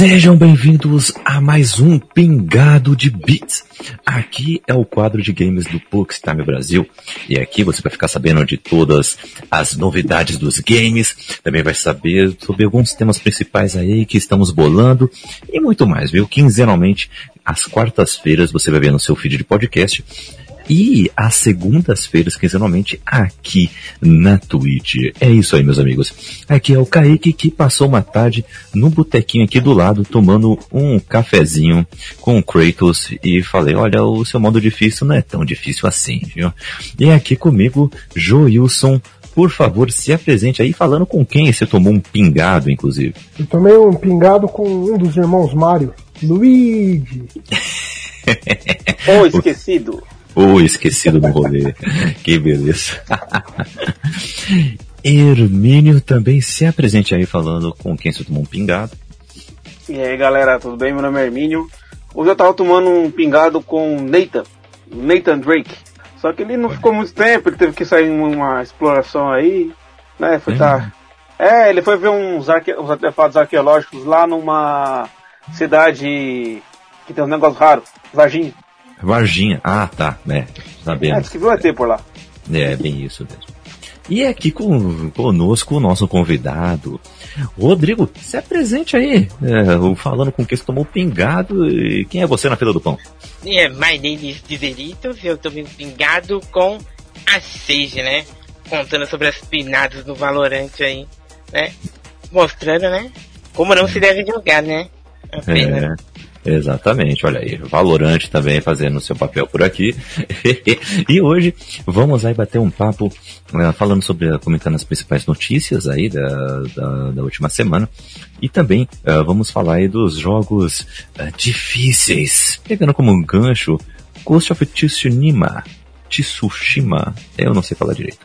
Sejam bem-vindos a mais um Pingado de Beats. Aqui é o quadro de games do Pokestime Brasil. E aqui você vai ficar sabendo de todas as novidades dos games. Também vai saber sobre alguns temas principais aí que estamos bolando. E muito mais, viu? Quinzenalmente, às quartas-feiras, você vai ver no seu feed de podcast e às segundas-feiras, quinzenalmente, aqui na Twitch. É isso aí, meus amigos. Aqui é o Kaique que passou uma tarde no botequinho aqui do lado, tomando um cafezinho com o Kratos e falei, olha, o seu modo difícil não é tão difícil assim, viu? E aqui comigo, Joilson por favor, se apresente aí falando com quem você tomou um pingado, inclusive. Eu tomei um pingado com um dos irmãos Mario, Luigi. Ou esquecido. Ou esquecido no rolê. que beleza. Hermínio também se apresente aí falando com quem você tomou um pingado. E aí galera, tudo bem? Meu nome é Hermínio. Hoje eu tava tomando um pingado com Nathan, Nathan Drake. Só que ele não ficou muito tempo, ele teve que sair em uma exploração aí, né? Foi é. tá. É, ele foi ver uns, arque... uns artefatos arqueológicos lá numa cidade que tem um negócio raro, Varginha. Varginha. Ah, tá. É, sabemos. É, que viu ET por lá. É, bem isso mesmo. E aqui com, conosco o nosso convidado, Rodrigo, se apresente aí, é, falando com quem você tomou pingado e quem é você na fila do pão? É, my name is Dizeritos, eu tomei pingado com a Sage, né? Contando sobre as pinadas do Valorante aí, né? Mostrando, né? Como não se deve jogar, né? Apenas. É. Exatamente, olha aí, Valorante também fazendo seu papel por aqui. e hoje vamos aí bater um papo uh, falando sobre, comentando as principais notícias aí da, da, da última semana. E também uh, vamos falar aí dos jogos uh, difíceis, pegando como um gancho Ghost of Tsushima, Tsushima. Eu não sei falar direito.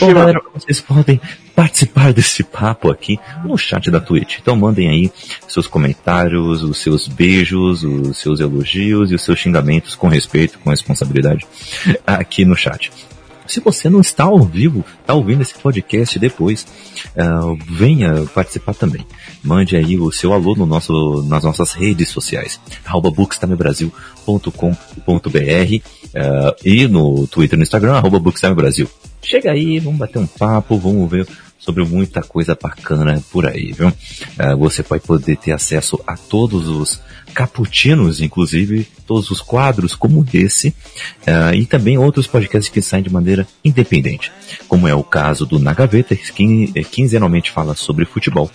Bom, galera, vocês podem participar desse papo aqui no chat da Twitch. Então mandem aí seus comentários, os seus beijos, os seus elogios e os seus xingamentos com respeito, com responsabilidade aqui no chat. Se você não está ao vivo, está ouvindo esse podcast depois, uh, venha participar também. Mande aí o seu alô no nosso, nas nossas redes sociais, bookstimebrasil.com.br uh, e no Twitter e no Instagram, arroba bookstimebrasil. Chega aí, vamos bater um papo, vamos ver sobre muita coisa bacana por aí, viu? Uh, você vai poder ter acesso a todos os caputinos, inclusive todos os quadros como esse, uh, e também outros podcasts que saem de maneira independente, como é o caso do Na Gaveta, que quinzenalmente fala sobre futebol,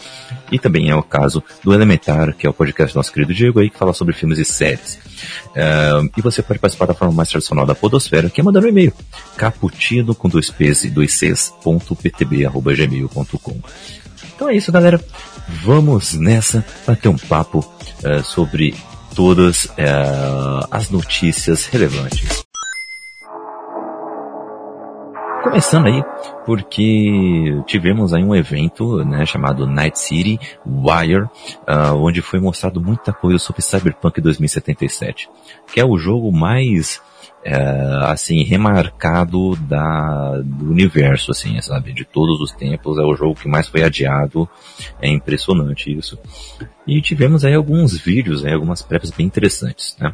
e também é o caso do Elementar, que é o podcast do nosso querido Diego aí, que fala sobre filmes e séries. Uh, e você pode participar da forma mais tradicional da podosfera, que é mandando um e-mail, caputino com dois p's e dois c's, ponto ptb, arroba gmail.com. Então é isso, galera. Vamos nessa para ter um papo uh, sobre todas uh, as notícias relevantes. Começando aí, porque tivemos aí um evento, né, chamado Night City Wire, uh, onde foi mostrado muita coisa sobre Cyberpunk 2077, que é o jogo mais é, assim, remarcado da, do universo, assim, sabe? De todos os tempos, é o jogo que mais foi adiado. É impressionante isso. E tivemos aí alguns vídeos, aí, algumas prévias bem interessantes, né?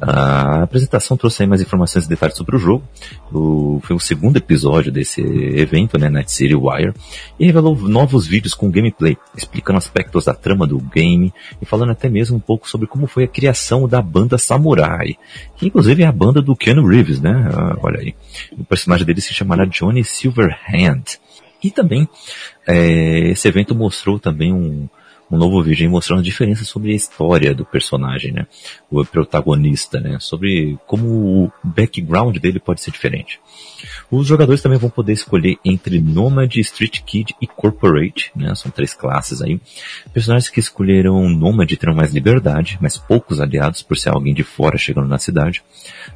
A apresentação trouxe aí mais informações e detalhes sobre o jogo. O, foi o segundo episódio desse evento, né, Night City Wire, e revelou novos vídeos com gameplay, explicando aspectos da trama do game e falando até mesmo um pouco sobre como foi a criação da banda Samurai, que inclusive é a banda do Keanu Reeves, né? Ah, olha aí. O personagem dele se chamará Johnny Silverhand. E também, é, esse evento mostrou também um, um novo vídeo mostrando diferenças sobre a história do personagem, né? O protagonista, né? Sobre como o background dele pode ser diferente. Os jogadores também vão poder escolher entre Nomad, Street Kid e Corporate, né? São três classes aí. Personagens que escolheram Nomad terão mais liberdade, mas poucos aliados por ser alguém de fora chegando na cidade.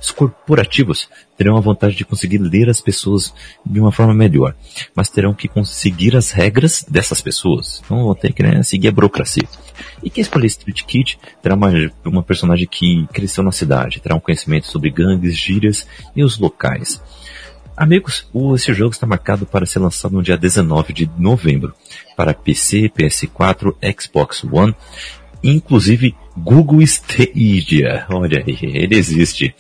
Os corporativos terão a vontade de conseguir ler as pessoas de uma forma melhor, mas terão que conseguir as regras dessas pessoas. Então vão ter que né, seguir a burocracia. E quem escolher Street Kid terá uma, uma personagem que cresceu na cidade, terá um conhecimento sobre gangues, gírias e os locais. Amigos, esse jogo está marcado para ser lançado no dia 19 de novembro para PC, PS4, Xbox One inclusive Google Stadia. Olha aí, ele existe.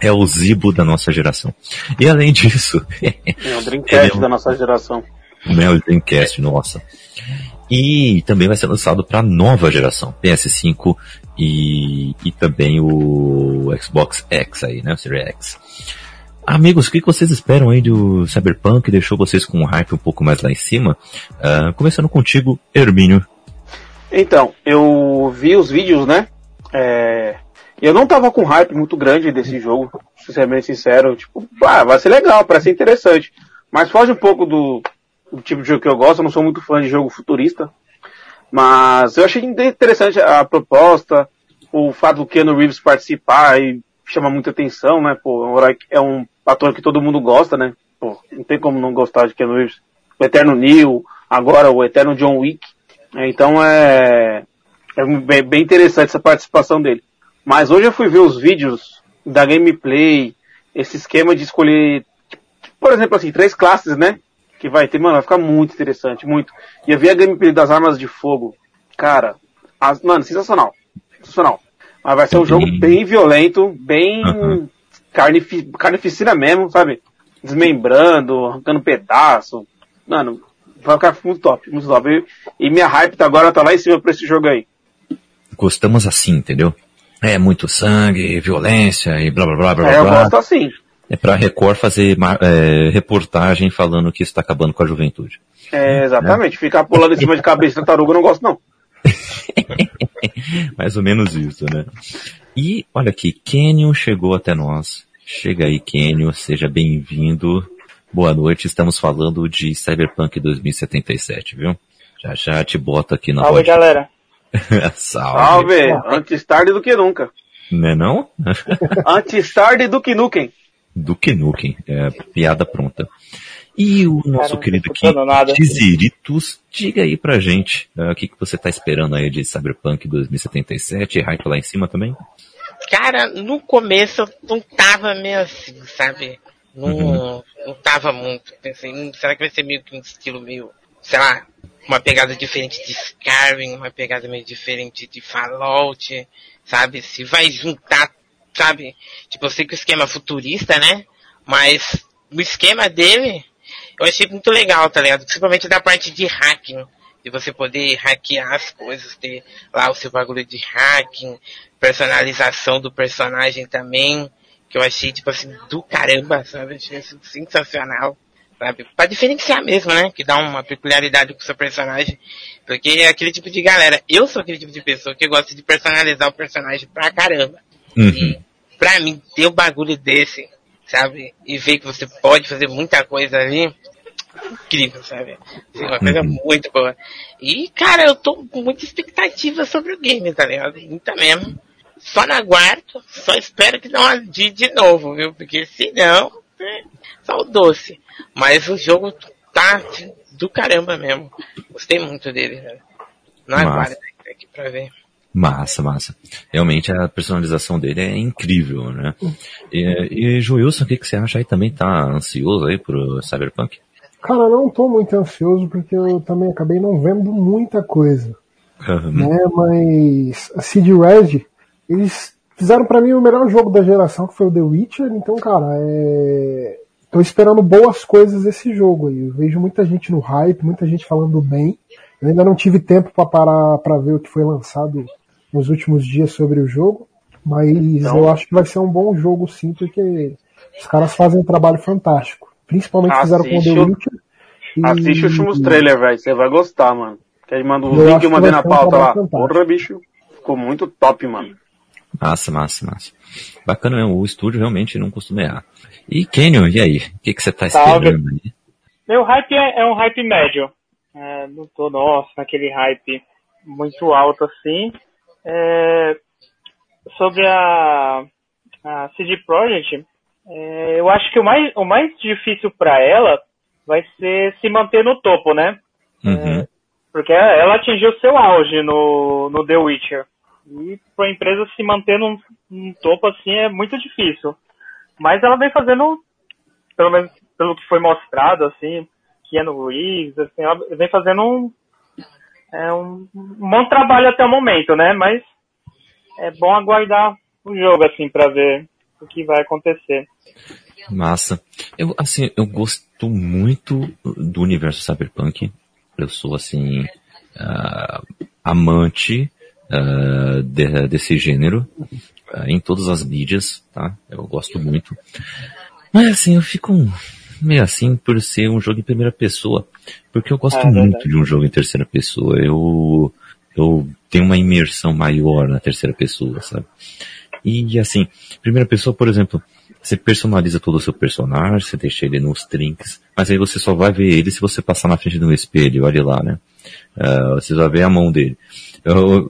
É o Zibo da nossa geração. E além disso. É o Dreamcast é um... da nossa geração. Não é o Dreamcast, nossa. E também vai ser lançado para nova geração, PS5 e, e também o Xbox X aí, né? O Series X. Amigos, o que vocês esperam aí do Cyberpunk? Deixou vocês com um hype um pouco mais lá em cima? Uh, começando contigo, Hermínio. Então, eu vi os vídeos, né? É... Eu não tava com hype muito grande desse jogo, bem sincero. Tipo, ah, vai ser legal, parece interessante. Mas foge um pouco do, do tipo de jogo que eu gosto, eu não sou muito fã de jogo futurista. Mas eu achei interessante a proposta, o fato do Keanu Reeves participar e chama muita atenção, né? Pô, é um ator que todo mundo gosta, né? Pô, não tem como não gostar de Keanu Reeves. O Eterno Neil, agora o Eterno John Wick. Então é, é bem interessante essa participação dele. Mas hoje eu fui ver os vídeos da gameplay, esse esquema de escolher, por exemplo, assim, três classes, né? Que vai ter, mano, vai ficar muito interessante, muito. E eu vi a gameplay das armas de fogo. Cara, as, mano, sensacional. Sensacional. Mas vai ser um jogo bem violento, bem. Carnifi carnificina mesmo, sabe? Desmembrando, arrancando pedaço. Mano, vai ficar muito top, muito top. E, e minha hype tá agora tá lá em cima pra esse jogo aí. Gostamos assim, entendeu? É muito sangue, violência e blá blá blá blá. É, eu blá. gosto assim. É pra Record fazer é, reportagem falando que isso tá acabando com a juventude. É, exatamente. É. Ficar pulando em cima de cabeça de tartaruga eu não gosto não. Mais ou menos isso, né? E olha aqui, Kenyon chegou até nós. Chega aí, Kenyon, seja bem-vindo. Boa noite, estamos falando de Cyberpunk 2077, viu? Já já te boto aqui na Salve, galera. Salve. Salve. Antes tarde do que nunca. Não é não? Antes tarde do que nunca. Do que nunca. É, piada pronta. E o nosso Cara, querido aqui, Tiziritos, diga aí pra gente uh, o que, que você tá esperando aí de Cyberpunk 2077, hype lá em cima também? Cara, no começo eu não tava meio assim, sabe? Não, uhum. não tava muito. Pensei, hum, será que vai ser meio que um estilo meio, sei lá, uma pegada diferente de Skyrim, uma pegada meio diferente de Fallout, sabe? Se vai juntar, sabe? Tipo, eu sei que o esquema é futurista, né? Mas o esquema dele eu achei muito legal, tá ligado? Principalmente da parte de hacking. De você poder hackear as coisas, ter lá o seu bagulho de hacking, personalização do personagem também, que eu achei, tipo assim, do caramba, sabe? Achei isso sensacional, sabe? Pra diferenciar mesmo, né? Que dá uma peculiaridade com o seu personagem. Porque é aquele tipo de galera, eu sou aquele tipo de pessoa que gosta de personalizar o personagem pra caramba. Uhum. E pra mim, ter um bagulho desse, sabe? E ver que você pode fazer muita coisa ali, incrível, sabe? Assim, uma coisa uhum. muito boa. E, cara, eu tô com muita expectativa sobre o game, tá ligado? Muita mesmo. Só na guarda, só espero que não adie de novo, viu? Porque senão, é só o doce. Mas o jogo tá assim, do caramba mesmo. Gostei muito dele, né? Não aguardo aqui pra ver. Massa, massa. Realmente a personalização dele é incrível, né? E, e Joilson, o que, que você acha aí? Também tá ansioso aí pro Cyberpunk? Cara, não tô muito ansioso porque eu também acabei não vendo muita coisa. Uhum. Né? Mas a CD Red, eles fizeram para mim o melhor jogo da geração, que foi o The Witcher, então, cara, é... tô esperando boas coisas desse jogo aí. Eu vejo muita gente no hype, muita gente falando bem. Eu ainda não tive tempo para parar para ver o que foi lançado nos últimos dias sobre o jogo, mas então, eu acho que vai ser um bom jogo sim, porque os caras fazem um trabalho fantástico. Principalmente fizeram com o The Witcher. E... Assiste os últimos trailers, velho, você vai gostar, mano. Que aí manda o link e eu mandei na pauta lá. Porra, bicho, ficou muito top, mano. Massa, massa, massa. Bacana mesmo, o estúdio realmente não costuma errar. E Kenyon, e aí? O que, que você tá esperando aí? Meu hype é, é um hype médio. É, não tô, nossa, naquele hype muito alto assim. É, sobre a, a CD Projekt, é, eu acho que o mais, o mais difícil para ela vai ser se manter no topo, né? Uhum. É, porque ela atingiu seu auge no, no The Witcher. E para a empresa se manter num, num, topo assim é muito difícil. Mas ela vem fazendo, pelo menos pelo que foi mostrado, assim, que é no Reeves, assim, ela vem fazendo um, é um, um bom trabalho até o momento, né? Mas é bom aguardar o jogo, assim, para ver o que vai acontecer. Massa. Eu, assim, eu gosto muito do universo cyberpunk. Eu sou, assim, uh, amante uh, de, desse gênero uh, em todas as mídias, tá? Eu gosto muito. Mas, assim, eu fico meio assim por ser um jogo em primeira pessoa. Porque eu gosto ah, muito de um jogo em terceira pessoa. Eu, eu tenho uma imersão maior na terceira pessoa, sabe? E assim, primeira pessoa, por exemplo, você personaliza todo o seu personagem, você deixa ele nos trinks, mas aí você só vai ver ele se você passar na frente de um espelho, olha lá, né? Uh, você vai ver a mão dele.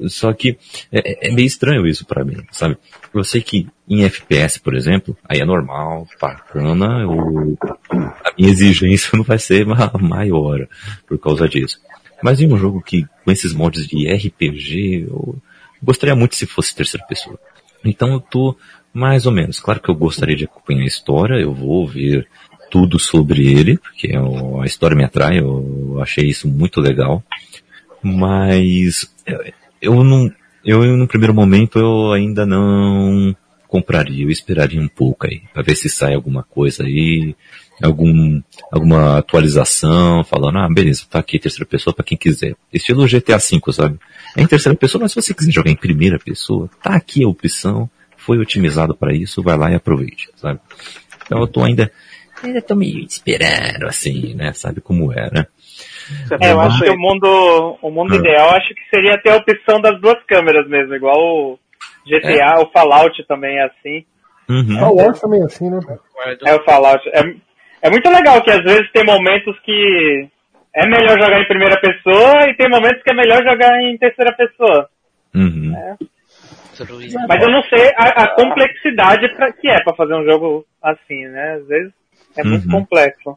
Só que é, é, meio estranho isso para mim, sabe? Eu sei que em FPS, por exemplo, aí é normal, bacana, eu, a minha exigência não vai ser maior por causa disso. Mas em um jogo que, com esses mods de RPG, eu gostaria muito se fosse terceira pessoa. Então eu tô mais ou menos. Claro que eu gostaria de acompanhar a história, eu vou ver tudo sobre ele, porque a história me atrai, eu achei isso muito legal. Mas eu não, eu no primeiro momento eu ainda não compraria, eu esperaria um pouco aí, para ver se sai alguma coisa aí, algum, alguma atualização, falando, ah, beleza, tá aqui terceira pessoa para quem quiser. Estilo GTA V, sabe? É em terceira pessoa, mas se você quiser jogar em primeira pessoa, tá aqui a opção, foi otimizado para isso, vai lá e aproveite, sabe? Então eu tô ainda, ainda tô meio esperando, assim, né? Sabe como é, né? É, eu acho que o mundo, o mundo ah. ideal acho que seria ter a opção das duas câmeras mesmo, igual o GTA, é. o Fallout também é assim. Uhum. Fallout também é assim, né? É o Fallout. É, é muito legal que às vezes tem momentos que é melhor jogar em primeira pessoa e tem momentos que é melhor jogar em terceira pessoa. Uhum. É. Mas eu não sei a, a complexidade pra, que é para fazer um jogo assim, né? Às vezes é muito uhum. complexo.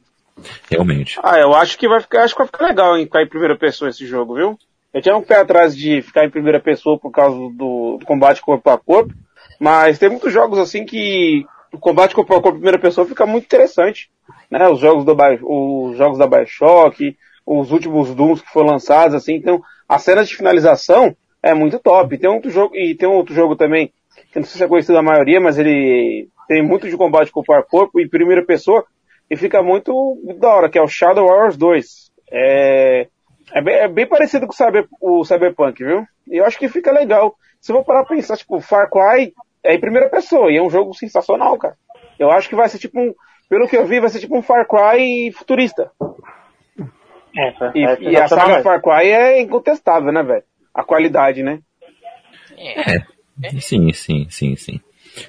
Realmente. Ah, eu acho que vai ficar, acho que vai ficar legal em ficar em primeira pessoa esse jogo, viu? Eu tinha um pé atrás de ficar em primeira pessoa por causa do, do combate corpo a corpo, mas tem muitos jogos assim que o combate corpo a corpo em primeira pessoa fica muito interessante, né? Os jogos do os jogos da Bioshock, os últimos Dooms que foram lançados, assim, então as cenas de finalização é muito top. Tem outro jogo, e tem outro jogo também, que não sei se é conhecido da maioria, mas ele tem muito de combate corpo a corpo e primeira pessoa, e fica muito da hora, que é o Shadow Wars 2. É, é, bem, é bem parecido com o, Cyber, o Cyberpunk, viu? E eu acho que fica legal. Se eu vou parar pra pensar, tipo, Far Cry é em primeira pessoa, e é um jogo sensacional, cara. Eu acho que vai ser tipo um, pelo que eu vi, vai ser tipo um Far Cry futurista. É, e, e a saga Far Cry é incontestável, né, velho? a qualidade, né? É, sim, sim, sim, sim.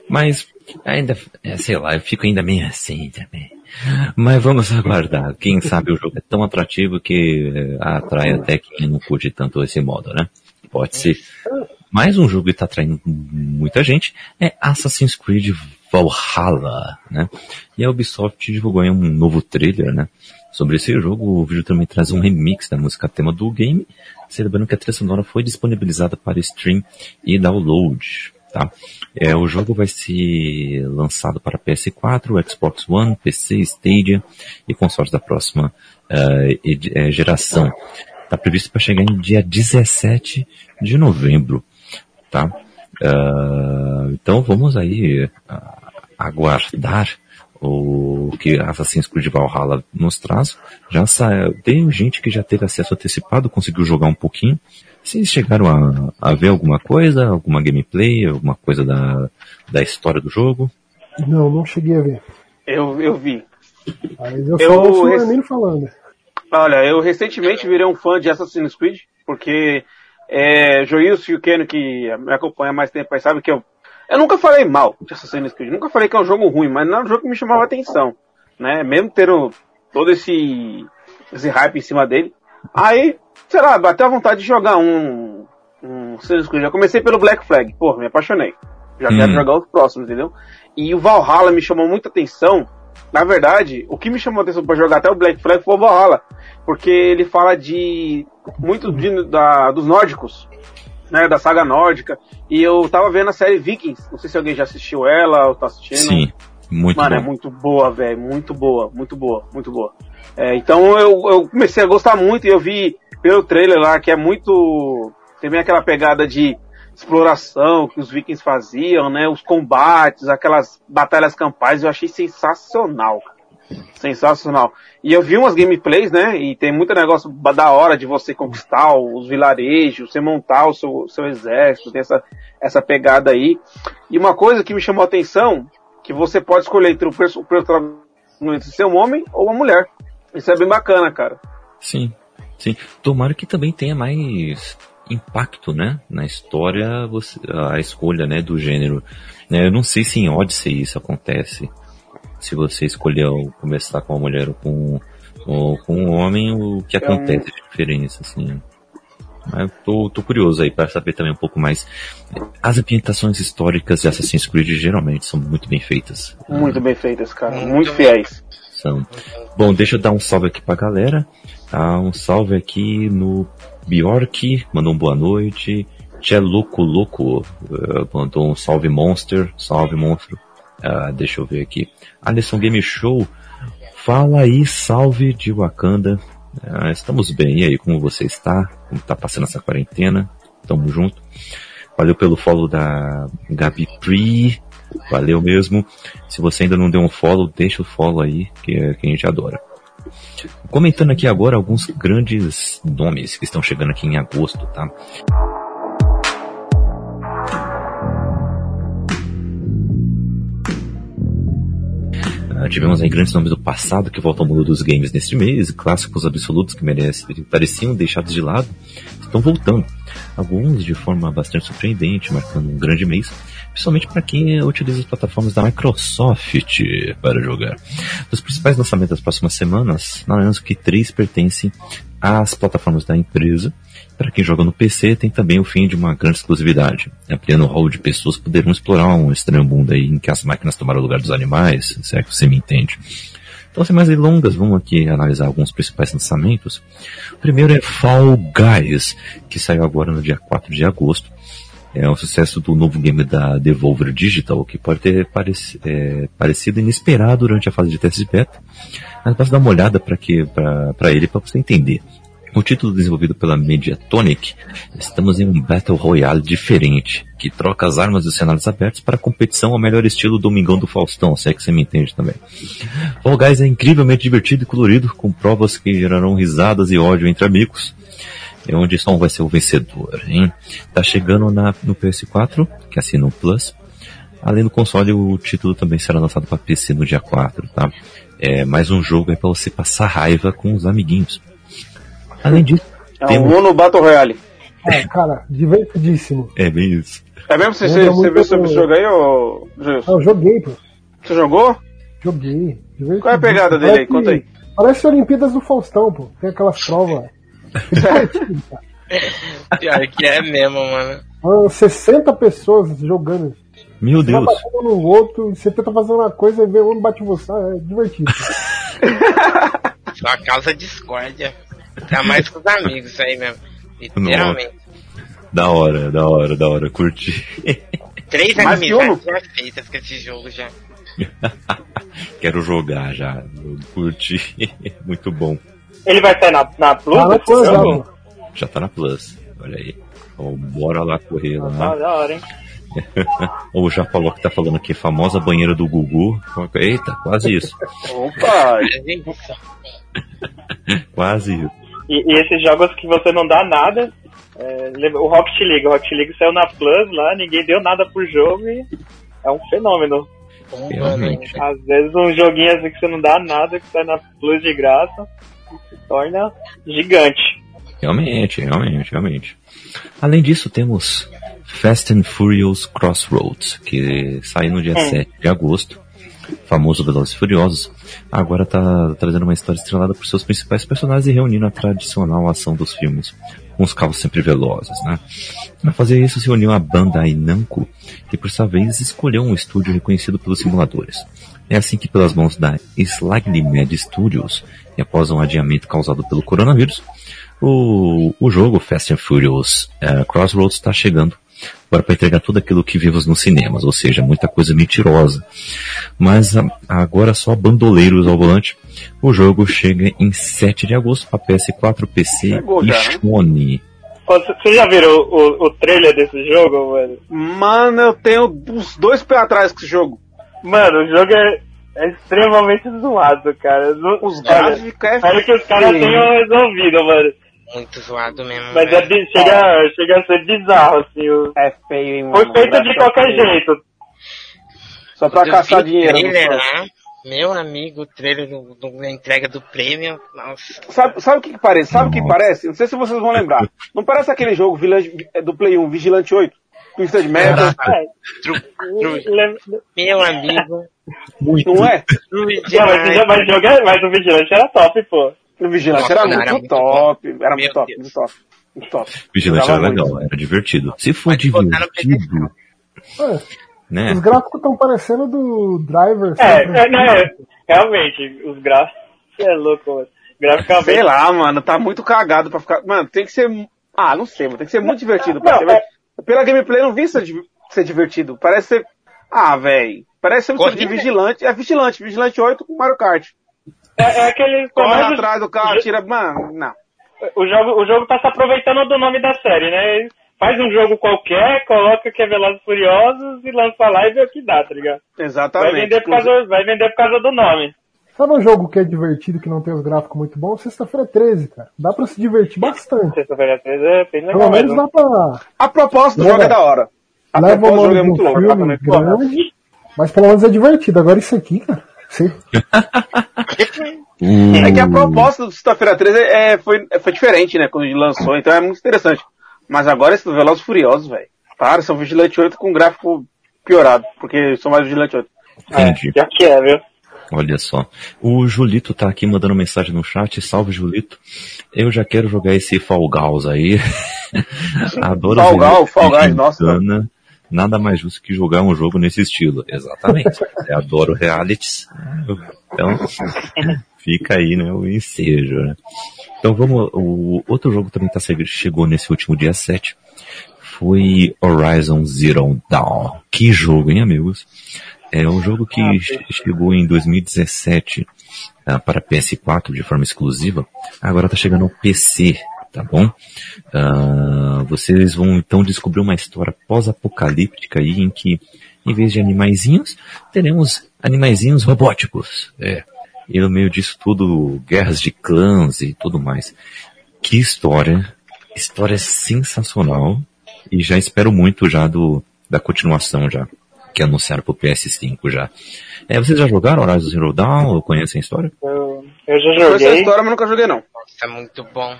Mas ainda, é, sei lá, eu fico ainda meio assim também. Mas vamos aguardar. Quem sabe o jogo é tão atrativo que é, atrai até quem não curte tanto esse modo, né? Pode ser. Mais um jogo que está atraindo muita gente é Assassin's Creed Valhalla, né? E a Ubisoft divulgou um novo trailer, né? Sobre esse jogo, o vídeo também traz um remix da música tema do game, celebrando que a trilha sonora foi disponibilizada para stream e download. Tá? É, o jogo vai ser lançado para PS4, Xbox One, PC, Stadia e consoles da próxima uh, geração. Está previsto para chegar em dia 17 de novembro. Tá? Uh, então vamos aí uh, aguardar o que Assassin's Creed Valhalla nos traz. Já saiu, tem gente que já teve acesso antecipado, conseguiu jogar um pouquinho. Vocês chegaram a, a ver alguma coisa, alguma gameplay, alguma coisa da, da história do jogo? Não, não cheguei a ver. Eu, eu vi. Mas eu, eu só o falando. Olha, eu recentemente virei um fã de Assassin's Creed, porque é, Joilson e o Keno, que me acompanha há mais tempo, aí sabe que eu eu nunca falei mal de Assassin's Creed, nunca falei que é um jogo ruim, mas não é um jogo que me chamava atenção, né? Mesmo tendo todo esse, esse hype em cima dele. Aí, sei lá, bateu a vontade de jogar um, um Assassin's Creed. Já comecei pelo Black Flag, pô, me apaixonei. Já hum. quero jogar os próximos, entendeu? E o Valhalla me chamou muita atenção. Na verdade, o que me chamou a atenção para jogar até o Black Flag foi o Valhalla. Porque ele fala de muito de, da, dos nórdicos né, da saga nórdica. E eu tava vendo a série Vikings. Não sei se alguém já assistiu ela ou tá assistindo. Sim, muito Mano, bom. é muito boa, velho. Muito boa, muito boa, muito boa. É, então eu, eu comecei a gostar muito e eu vi pelo trailer lá, que é muito. Tem aquela pegada de exploração que os vikings faziam, né? Os combates, aquelas batalhas campais, eu achei sensacional. Sensacional. E eu vi umas gameplays, né? E tem muito negócio da hora de você conquistar os vilarejos, você montar o seu, seu exército, tem essa, essa pegada aí. E uma coisa que me chamou a atenção, que você pode escolher entre o protagonista ser um homem ou uma mulher. Isso é bem bacana, cara. Sim, sim. Tomara que também tenha mais impacto, né, na história, você, a escolha, né, do gênero. Eu não sei se em Odyssey isso acontece se você escolheu começar com uma mulher ou com, ou com um homem, o que acontece de diferença, assim. Mas tô, tô curioso aí para saber também um pouco mais. As ambientações históricas de Assassin's Creed geralmente são muito bem feitas. Muito bem feitas, cara. Muito fiéis. São. Bom, deixa eu dar um salve aqui pra galera. Tá? Um salve aqui no Bjork, mandou um boa noite. Tchê Louco Louco, uh, mandou um salve monster, salve monstro. Uh, deixa eu ver aqui. Alisson Game Show, fala aí, salve de Wakanda. Uh, estamos bem, e aí, como você está? Como está passando essa quarentena? Tamo junto. Valeu pelo follow da Gabi Pri. Valeu mesmo. Se você ainda não deu um follow, deixa o follow aí, que, que a gente adora. Comentando aqui agora alguns grandes nomes que estão chegando aqui em agosto, tá? Uh, tivemos aí grandes nomes do passado que voltam ao mundo dos games neste mês, clássicos absolutos que merecem, pareciam deixados de lado, estão voltando. Alguns de forma bastante surpreendente, marcando um grande mês, principalmente para quem utiliza as plataformas da Microsoft para jogar. Dos principais lançamentos das próximas semanas, nada menos que três pertencem às plataformas da empresa, para quem joga no PC, tem também o fim de uma grande exclusividade. Ampliando o hall de pessoas poderão explorar um estranho mundo aí em que as máquinas tomaram o lugar dos animais, se é que você me entende. Então, sem mais delongas, vamos aqui analisar alguns principais lançamentos. O primeiro é Fall Guys, que saiu agora no dia 4 de agosto. É um sucesso do novo game da Devolver Digital, que pode ter pareci é, parecido inesperado durante a fase de teste de beta. Mas basta dar uma olhada para ele para você entender. O título desenvolvido pela Mediatonic, estamos em um Battle Royale diferente, que troca as armas dos cenários abertos para competição ao melhor estilo Domingão do Faustão, se é que você me entende também. Fall Guys é incrivelmente divertido e colorido, com provas que gerarão risadas e ódio entre amigos, é onde só um vai ser o vencedor, hein? Tá chegando na, no PS4, que assina o Plus. Além do console, o título também será lançado para PC no dia 4, tá? É mais um jogo aí para você passar raiva com os amiguinhos. Além disso. É temos... um Mono Battle Royale. É, cara, divertidíssimo. É bem isso. É mesmo? Você, você, você viu sobre esse jogo aí, ô Gilson? Eu joguei, pô. Você jogou? Joguei. Qual é a pegada dele aí? Conta aí. Parece Olimpíadas do Faustão, pô. Tem aquelas provas. Pior que é mesmo, mano. 60 pessoas jogando. Meu você Deus. Tá batendo no outro, você tenta fazer uma coisa e vê o outro bate você. É divertido. Só causa discórdia. Tá mais com os amigos isso aí mesmo. Literalmente. Da hora, da hora, da hora. Curti. Três amizades já feitas com esse jogo já. Quero jogar já. Curti. Muito bom. Ele vai estar na, na Plus? Ah, na Plus já, já tá na Plus. Olha aí. Então, bora lá correr lá. Ah, da hora, hein? Ou já falou que tá falando aqui, famosa banheira do Gugu. Eita, quase isso. Opa! quase isso. E, e, esses jogos que você não dá nada, é, o Rocket League, o Rocket League saiu na Plus lá, ninguém deu nada pro jogo e é um fenômeno. Realmente. Às vezes um joguinho assim que você não dá nada, que sai na Plus de graça, se torna gigante. Realmente, realmente, realmente. Além disso, temos Fast and Furious Crossroads, que sai no dia é. 7 de agosto famoso Velozes Furiosos, agora está trazendo uma história estrelada por seus principais personagens e reunindo a tradicional ação dos filmes, com os carros sempre velozes, né? Para fazer isso se uniu a banda Namco, que por sua vez escolheu um estúdio reconhecido pelos simuladores. É assim que pelas mãos da Slightly Mad Studios, e após um adiamento causado pelo coronavírus, o, o jogo Fast and Furious uh, Crossroads está chegando agora para entregar tudo aquilo que vimos nos cinemas, ou seja, muita coisa mentirosa. Mas agora só bandoleiros ao volante. O jogo chega em 7 de agosto para PS4, PC Chegou e né? Sony. Você já viram o, o, o, trailer desse jogo, mano? Mano, eu tenho os dois pés atrás com esse jogo. Mano, o jogo é, é extremamente zoado, cara. Os gráficos é Espero que os caras tenham resolvido, mano. Muito zoado mesmo. Mas é, chega, chega a ser bizarro, assim. O... É feio, hein, mano. Foi feito de qualquer jeito. Só pra caçar dinheiro. Trailer, né? Meu amigo, o trailer do, do, entrega do prêmio, nossa. Sabe, sabe o que, que parece? Sabe o que parece? Não sei se vocês vão lembrar. Não parece aquele jogo do Play 1, Vigilante 8? Pista de merda. Meu amigo. Muito. Não é? Não, mas, mas, joga, mas o Vigilante era top, pô. O Vigilante era, muito, era muito top. Era muito top, muito top, muito top. Vigilante era legal, era divertido. Se for divertido. Né? Os gráficos estão parecendo do Driver. É, é, é, realmente, os gráficos. É louco, mano. Graficamente. Sei lá, mano, tá muito cagado pra ficar. Mano, tem que ser. Ah, não sei, mano, tem que ser muito divertido. Não, ser... é... Pela gameplay não vi ser, ser divertido. Parece ser. Ah, velho. Parece ser um de vigilante. É vigilante, vigilante 8 com Mario Kart. É, é aquele. Corre atrás do carro, tira. Mano, não. O jogo, o jogo tá se aproveitando do nome da série, né? faz um jogo qualquer, coloca que é Velozes Furiosos e lança lá e vê o que dá, tá ligado? Exatamente. Vai vender por causa, vai vender por causa do nome. Sabe um jogo que é divertido, que não tem os gráficos muito bons? Sexta-feira 13, cara. Dá pra se divertir bastante. Sexta-feira 13 é bem legal. Pelo menos dá pra. A proposta do jogo é da hora. A leva o jogo é muito longo, filme grande, mas pelo menos é divertido. Agora isso aqui, cara. Sim. é que a proposta do Sexta-feira 13 é, foi, foi diferente, né? Quando lançou, então é muito interessante. Mas agora esses Velozes Furiosos, velho. Para, são Vigilante 8 com gráfico piorado, porque são mais Vigilante 8. Entendi. É, já que é, viu? Olha só. O Julito tá aqui mandando mensagem no chat. Salve, Julito. Eu já quero jogar esse Fall Guys aí. Adoro Fall Guys, Fall Guys, nossa. Nada mais justo que jogar um jogo nesse estilo. Exatamente. Eu adoro realities. Então, fica aí, né, o ensejo, né? Então vamos, o outro jogo também tá chegou nesse último dia 7. Foi Horizon Zero Dawn. Que jogo, hein, amigos? É um jogo que chegou em 2017 uh, ah, para PS4 de forma exclusiva. Agora tá chegando ao PC, tá bom? Uh, vocês vão então descobrir uma história pós-apocalíptica aí em que, em vez de animaizinhos, teremos animaizinhos robóticos. É. E no meio disso tudo, guerras de clãs e tudo mais. Que história. História sensacional. E já espero muito já do, da continuação já. Que anunciaram pro PS5 já. É, vocês já jogaram Horizon Zero Dawn ou conhecem a história? Eu, eu já joguei. Eu essa história, mas nunca joguei não. É muito bom.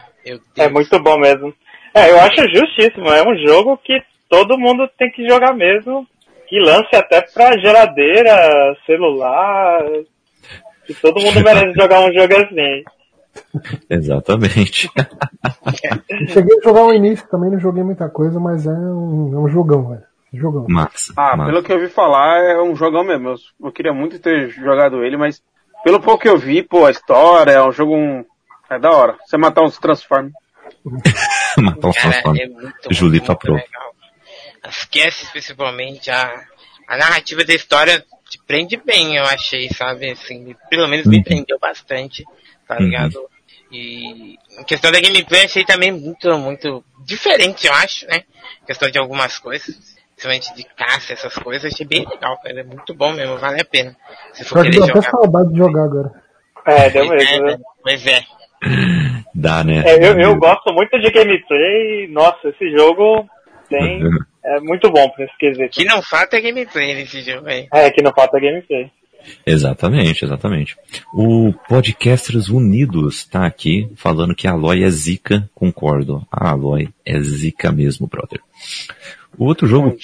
É muito bom mesmo. É, eu acho justíssimo. É um jogo que todo mundo tem que jogar mesmo. Que lance até pra geladeira, celular, que todo mundo merece jogar um jogo assim. Exatamente. Cheguei a jogar o início, também não joguei muita coisa, mas é um, é um jogão, velho. Jogão. Massa. Ah, massa. pelo que eu ouvi falar, é um jogão mesmo. Eu, eu, queria muito ter jogado ele, mas pelo pouco que eu vi, pô, a história é um jogo. Um, é da hora. Você matar uns Transformers. matar uns Transformers. É Julito aprova. As casts, principalmente, a, a narrativa da história te prende bem, eu achei, sabe? Assim, pelo menos me uhum. prendeu bastante, tá uhum. ligado? Uhum. E em questão da gameplay achei também muito, muito diferente, eu acho, né? Em questão de algumas coisas, principalmente de caça, essas coisas, achei bem legal, cara. É muito bom mesmo, vale a pena. Se for querer jogar. saudade de jogar agora. É, deu mesmo, né? Pois é. Dá, né? É, eu, eu gosto muito de gameplay, nossa, esse jogo tem. É muito bom pra esse quesito. Que não falta gameplay nesse jogo aí. É, que não falta gameplay. Exatamente, exatamente. O Podcasters Unidos tá aqui falando que a Aloy é zica, concordo. A Aloy é zica mesmo, brother. O outro jogo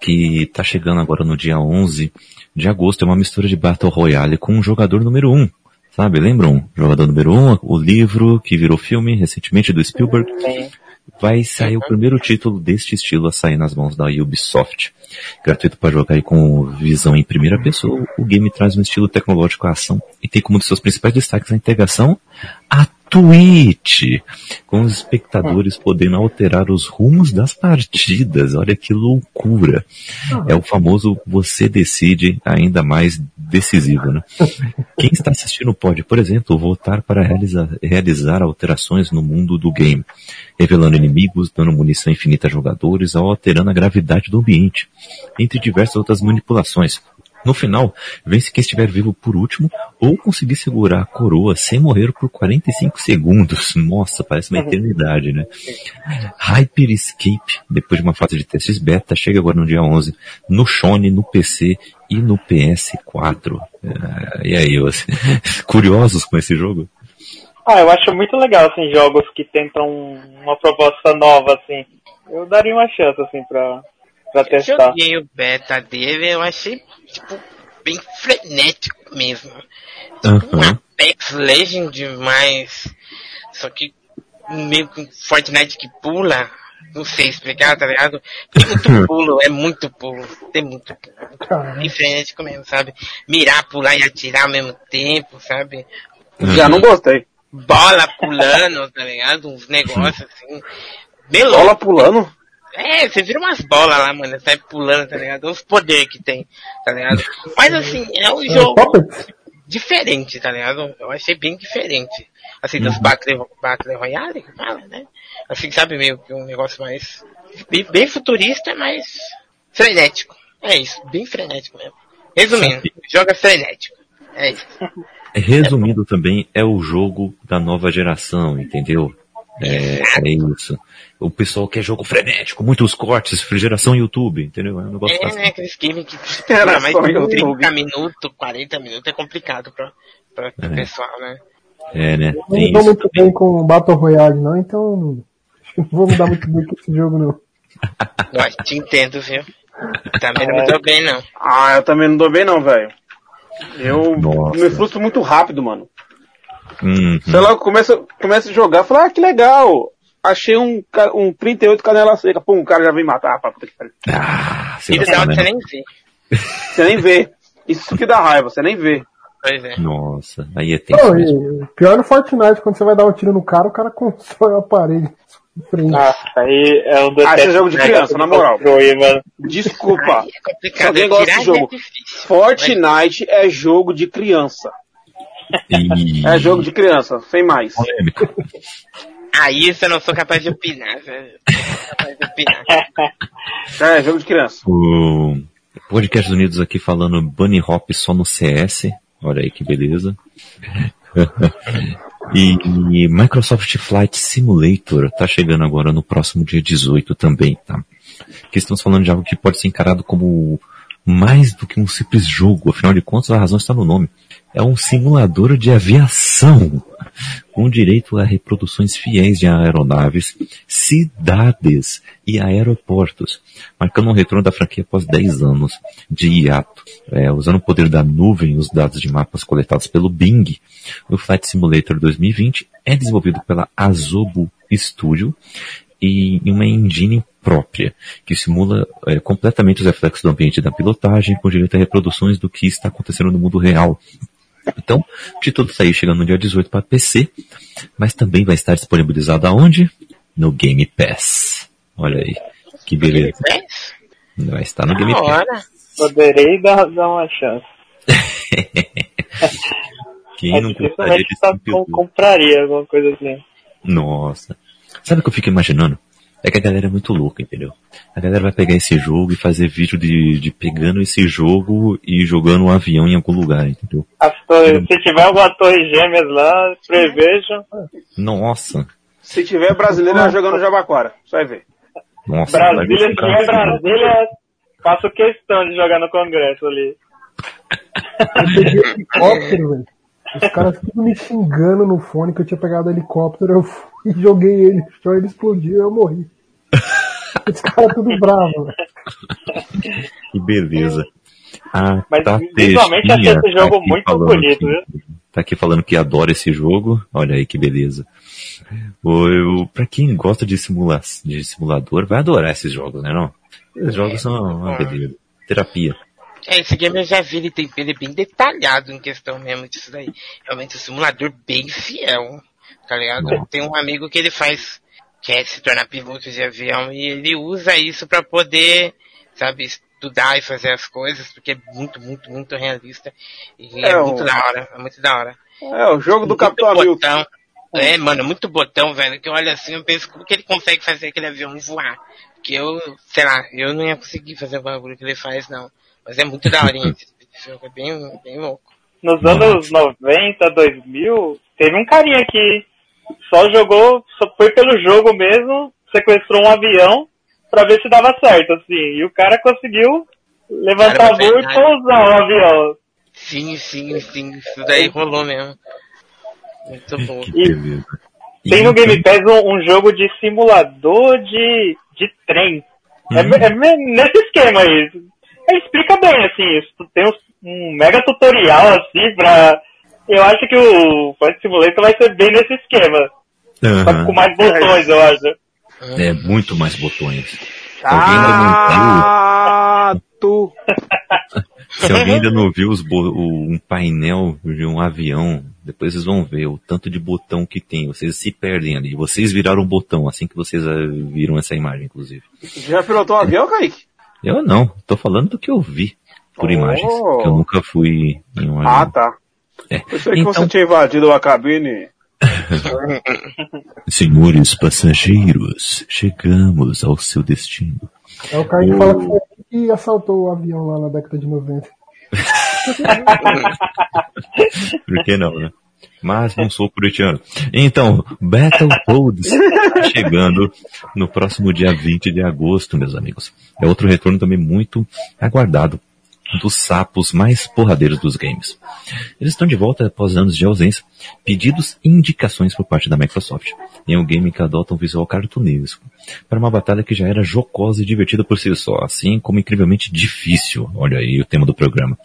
que tá chegando agora no dia 11 de agosto é uma mistura de Battle Royale com o jogador número 1. Sabe, lembram? Jogador número 1, o livro que virou filme recentemente do Spielberg. Vai sair o primeiro título deste estilo a sair nas mãos da Ubisoft. Gratuito para jogar aí com visão em primeira pessoa, o game traz um estilo tecnológico à ação e tem como um dos seus principais destaques a integração a Twitch, com os espectadores podendo alterar os rumos das partidas. Olha que loucura. É o famoso você decide ainda mais decisivo, né? Quem está assistindo pode, por exemplo, votar para realizar, realizar alterações no mundo do game, revelando inimigos, dando munição infinita a jogadores ou alterando a gravidade do ambiente, entre diversas outras manipulações. No final, vence quem estiver vivo por último ou conseguir segurar a coroa sem morrer por 45 segundos. Nossa, parece uma uhum. eternidade, né? Hyper Escape, depois de uma fase de testes beta, chega agora no dia 11, no Shone, no PC e no PS4. Ah, e aí, você, curiosos com esse jogo? Ah, eu acho muito legal, assim, jogos que tentam uma proposta nova, assim. Eu daria uma chance, assim, pra, pra testar. Eu joguei o beta dele, eu achei tipo, bem frenético mesmo. Tipo, uhum. um Apex Legend, mas. Só que meio com Fortnite que pula. Não sei explicar, tá ligado? Tem muito pulo, é muito pulo. Tem muito pulo. Bem frenético mesmo, sabe? Mirar, pular e atirar ao mesmo tempo, sabe? Já não gostei. Bola pulando, tá ligado? Uns negócios assim. Bola pulando? É, você vira umas bolas lá, mano, sai pulando, tá ligado? Os poderes que tem, tá ligado? Mas assim, é um é, jogo diferente, tá ligado? Eu achei bem diferente. Assim, dos uhum. Battle, Battle Royale, que fala, né? Assim, sabe, meio que um negócio mais. Bem, bem futurista, mas frenético. É isso, bem frenético mesmo. Resumindo, joga frenético. É isso. Resumindo é também, é o jogo da nova geração, entendeu? É, é isso. O pessoal quer jogo frenético, muitos cortes, refrigeração YouTube, entendeu? É um negócio É, né? Aqueles games que espera mais de 30 minutos, 40 minutos é complicado pra, pra é. pessoal, né? É, né? Eu não tô muito também. bem com Battle Royale, não, então não vou mudar muito bem com esse jogo, não. Eu te entendo, viu? Também não me dou bem, não. Ah, eu também não dou bem, não, velho. Eu Nossa. me frustro muito rápido, mano. Uhum. Sei lá, começa, começa a jogar, fala, ah, que legal. Achei um, um 38 canela seca. Pô, um cara já vem matar, pá, puta que pariu. Ah, você, nem vê. Você nem vê. Isso que dá raiva, você nem vê. Pois é. Nossa, aí é tenso. Não, pior no Fortnite, quando você vai dar um tiro no cara, o cara constrói o aparelho. Ah, aí é um Ah, esse é jogo de criança, na moral. Desculpa. É Se alguém gosta desse jogo. É Fortnite é jogo de criança. E... É jogo de criança, sem mais. Polêmico. Aí você não sou capaz de opinar, velho. Capaz de opinar. É, jogo de criança. O Podcast Unidos aqui falando Bunny Hop só no CS. Olha aí que beleza. e, e, Microsoft Flight Simulator tá chegando agora no próximo dia 18 também, tá? Que estamos falando de algo que pode ser encarado como mais do que um simples jogo, afinal de contas a razão está no nome. É um simulador de aviação, com direito a reproduções fiéis de aeronaves, cidades e aeroportos, marcando um retorno da franquia após 10 anos de hiato. É, usando o poder da nuvem e os dados de mapas coletados pelo Bing, o Flight Simulator 2020 é desenvolvido pela Azobo Studio e em uma engine própria, que simula é, completamente os reflexos do ambiente da pilotagem, com direito a reproduções do que está acontecendo no mundo real, então, o título sair chegando no dia 18 para PC, mas também vai estar disponibilizado aonde? No Game Pass. Olha aí, que beleza. Vai estar no Game Pass. Poderei dar, dar uma chance. Quem não compraria, tá, compraria alguma coisa assim. Nossa. Sabe o que eu fico imaginando? É que a galera é muito louca, entendeu? A galera vai pegar esse jogo e fazer vídeo de, de pegando esse jogo e jogando um avião em algum lugar, entendeu? Torre, se tiver alguma torre gêmeas lá, prevejo. Nossa. Se tiver brasileiro jogando Jabaquara, só vai ver. Nossa, Brasília, se tiver Brasília, faço questão de jogar no Congresso ali. helicóptero, velho. Os caras ficam me xingando no fone que eu tinha pegado o helicóptero, eu fui e joguei ele, só ele explodiu e eu morri. Esse cara tudo bravo. Que beleza. Ah, Mas tá visualmente achei esse jogo tá muito bonito, viu? Tá aqui falando que adora esse jogo. Olha aí que beleza. O, pra quem gosta de, simula de simulador, vai adorar esses jogos, né não? Esses jogos são uma beleza. Terapia. É, esse game eu já vi, ele tem ele é bem detalhado em questão mesmo disso daí. Realmente o um simulador bem fiel. tá ligado? Tem um amigo que ele faz, quer se tornar piloto de avião e ele usa isso pra poder, sabe, estudar e fazer as coisas, porque é muito, muito, muito realista. E é, É, muito o- da hora, é muito da hora. É, o jogo do Muito Capitão botão. É, mano, muito botão, velho, que eu olho assim, eu penso como que ele consegue fazer aquele avião voar. Que eu, sei lá, eu não ia conseguir fazer o bagulho que ele faz, não. Mas é muito daorinha esse esse jogo, é bem, bem louco. Nos anos 90, 2000, teve um carinha que só jogou, só foi pelo jogo mesmo, sequestrou um avião pra ver se dava certo, assim. E o cara conseguiu levantar Caramba, voo e verdade. pousar o avião. Sim, sim, sim, isso daí rolou mesmo. Muito bom. E-. Tem no E- Game Pass um, um jogo de simulador de, de trem. É, me- é me- nesse esquema aí. Ele explica bem, assim, isso tem um mega tutorial, assim, pra... Eu acho que o Flight Simulator vai ser bem nesse esquema. Só que Aham. com mais botões, eu acho. É muito mais botões. Se alguém ainda não viu, se alguém ainda não viu os bo- um painel de um avião, depois vocês vão ver o tanto de botão que tem. Vocês se perdem ali. Vocês viraram um botão assim que vocês ah, viram essa imagem, inclusive. Já pilotou um avião, Kaique? Eu não, tô falando do que eu vi por Oh. imagens. Que eu nunca fui em um Ah, tá. É. Eu sei que Então- você tinha invadido a cabine. Senhores passageiros, chegamos ao seu destino. É o cara que fala que foi que assaltou o avião lá na década de 90. Por que não, né? Mas não sou curitiano. Então, Battletoads tá chegando no próximo dia 20 de agosto, meus amigos. É outro retorno também muito aguardado dos sapos mais porradeiros dos games. Eles estão de volta após anos de ausência, pedidos e indicações por parte da Microsoft, em um game que adota um visual cartunesco, para uma batalha que já era jocosa e divertida por si só, assim como incrivelmente difícil. Olha aí o tema do programa.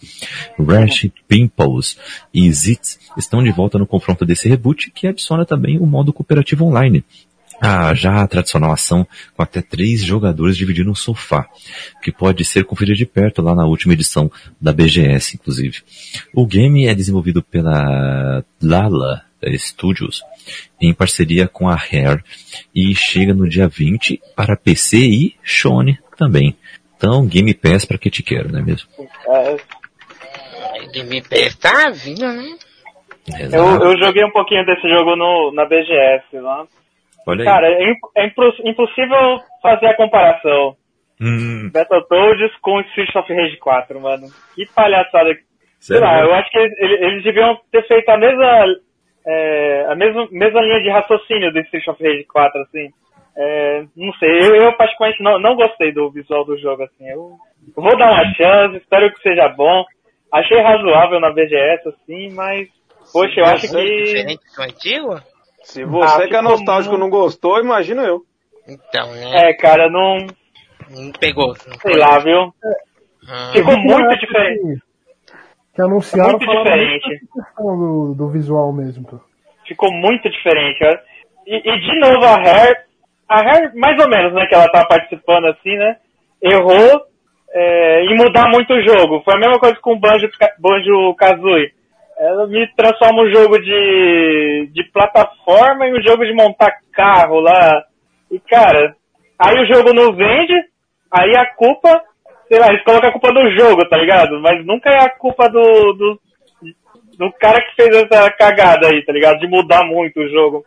Ratchet, Pimples e Zits estão de volta no confronto desse reboot, que adiciona também o modo cooperativo online. A já tradicional ação com até três jogadores dividindo um sofá, que pode ser conferido de perto lá na última edição da BGS, inclusive. O game é desenvolvido pela Lala Studios, em parceria com a Rare, e chega no dia 20 para PC e Shone também. Então, Game Pass para que te quero, não é mesmo? É, Game Pass tá vindo, né? eu, eu joguei um pouquinho desse jogo no, na BGS lá. Olha aí. Cara, é, imp- é impossível fazer a comparação. Hum, Battletoads com Street of Rage 4, mano. Que palhaçada. Sei lá, eu acho que eles, eles- eles deviam ter feito a mesma, é, a mesma, mesma linha de raciocínio do Street of Rage 4, assim. É, não sei, eu, eu particularmente não, não gostei do visual do jogo, assim. Eu, eu vou dar uma chance, espero que seja bom. Achei razoável na BGS, assim, mas, poxa, eu acho que... Diferente do antigo? Se você Ah, que é nostálgico muito- não gostou, imagina eu. Então, né? É, cara, não... Não pegou. Não Sei lá, viu? Ah, Ficou muito diferente. Que, anunciaram Muito diferente. do, do visual mesmo. pô. ficou muito diferente. E, e, de novo a Hair, a Hair mais ou menos, né, que ela tá participando assim, né, errou é, em mudar muito o jogo. Foi a mesma coisa com o Banjo, Banjo Kazooie. Ela me transforma um jogo de, de plataforma em um jogo de montar carro lá. E cara, aí o jogo não vende, aí a culpa, sei lá, eles colocam a culpa no jogo, tá ligado? Mas nunca é a culpa do, do, do cara que fez essa cagada aí, tá ligado? De mudar muito o jogo.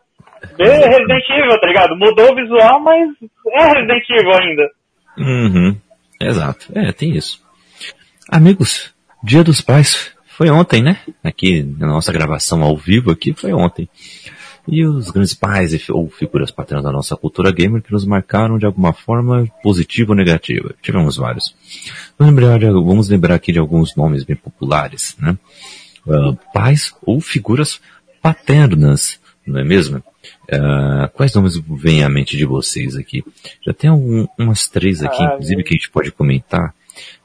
Bem Resident Evil, tá ligado? Mudou o visual, mas é Resident Evil ainda. Uhum. Exato. É, tem isso. Amigos, Dia dos Pais foi ontem, né? Aqui na nossa gravação ao vivo aqui foi ontem. E os grandes pais ou figuras paternas da nossa cultura gamer que nos marcaram de alguma forma positiva ou negativa. Tivemos vários. Vamos lembrar, de- vamos lembrar aqui de alguns nomes bem populares, né? Ah, pais ou figuras paternas, não é mesmo? Ah, quais nomes vêm à mente de vocês aqui? Já tem algum- umas três aqui, Ah, inclusive, que a gente pode comentar,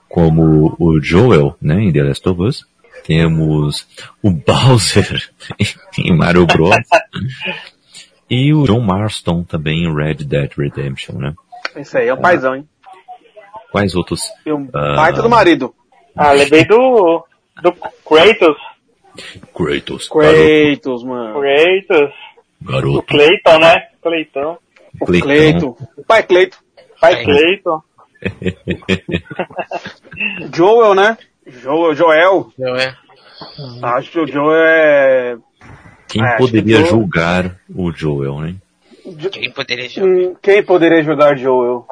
como o Joel, né, em The Last of Us. Temos o Bowser em Mario Bros. e o John Marston também em Red Dead Redemption, né? Esse aí é o paizão, hein? Quais outros? E o Ah. baita do marido. Ah, lembrei do, do Kratos. Kratos. Kratos, mano. Kratos. Garoto. O Cleiton, né? Cleiton. O Cleiton. O pai Cleiton. Pai Cleiton. Joel, né? Joel. Joel. Joel. Acho que o Joel é. Quem Ah, acho poderia que julgar o Joel, né? Quem poderia jogar? Hum, Quem poderia jogar Joel?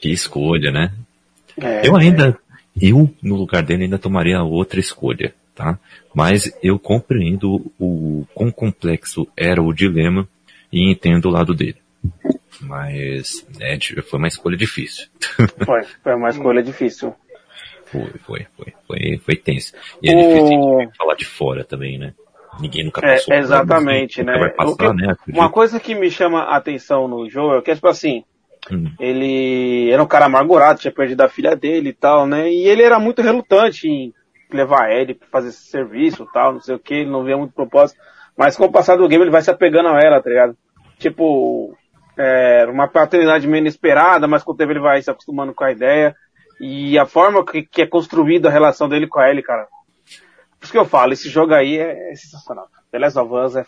Que escolha, né? É, Eu ainda, eu no lugar dele ainda tomaria outra escolha, tá? Mas eu compreendo o quão complexo era o dilema e entendo o lado dele. Mas é, foi uma escolha difícil. Foi, foi uma escolha difícil. Foi, foi, foi, foi, foi tenso. E é difícil O- de falar de fora também, né? Ninguém nunca É, passou. por exatamente, né? Vai passar, que- né? Uma coisa que me chama a atenção no Joel é que, tipo assim, Hum. ele era um cara amargurado, tinha perdido a filha dele e tal, né? E ele era muito relutante em levar a Ellie pra fazer esse serviço e tal, não sei o que, ele não via muito propósito. Mas com o passar do game ele vai se apegando a ela, tá ligado? Tipo, é, uma paternidade meio inesperada, mas com o tempo ele vai se acostumando com a ideia. E a forma que, que é construída a relação dele com a Ellie, cara. Por isso que eu falo, esse jogo aí é, é sensacional. The Last of Us é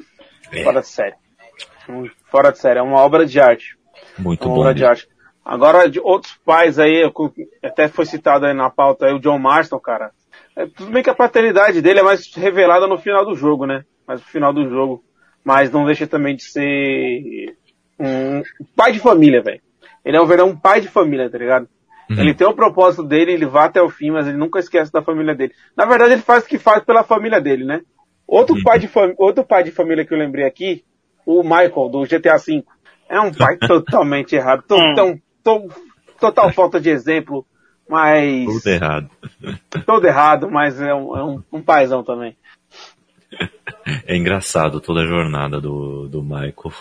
É. fora de série. Fora de série, é uma obra de arte. Muito É uma bom. obra de arte. Agora, de outros pais aí, até foi citado aí na pauta aí, o John Marston, cara. É, tudo bem que a paternidade dele é mais revelada no final do jogo, né? Mais no final do jogo. Mas não deixa também de ser um pai de família, velho. Ele é um verão pai de família, tá ligado? Uhum. Ele tem o propósito dele, ele vai até o fim, mas ele nunca esquece da família dele. Na verdade, ele faz o que faz pela família dele, né? Outro, pai, de fam... Outro pai de família que eu lembrei aqui, o Michael, do GTA V. É um pai totalmente errado. To- Hum. tão- to- total falta de exemplo, mas. Tudo errado. Todo errado, mas é um, é um, um paizão também. É engraçado toda a jornada do, do Michael.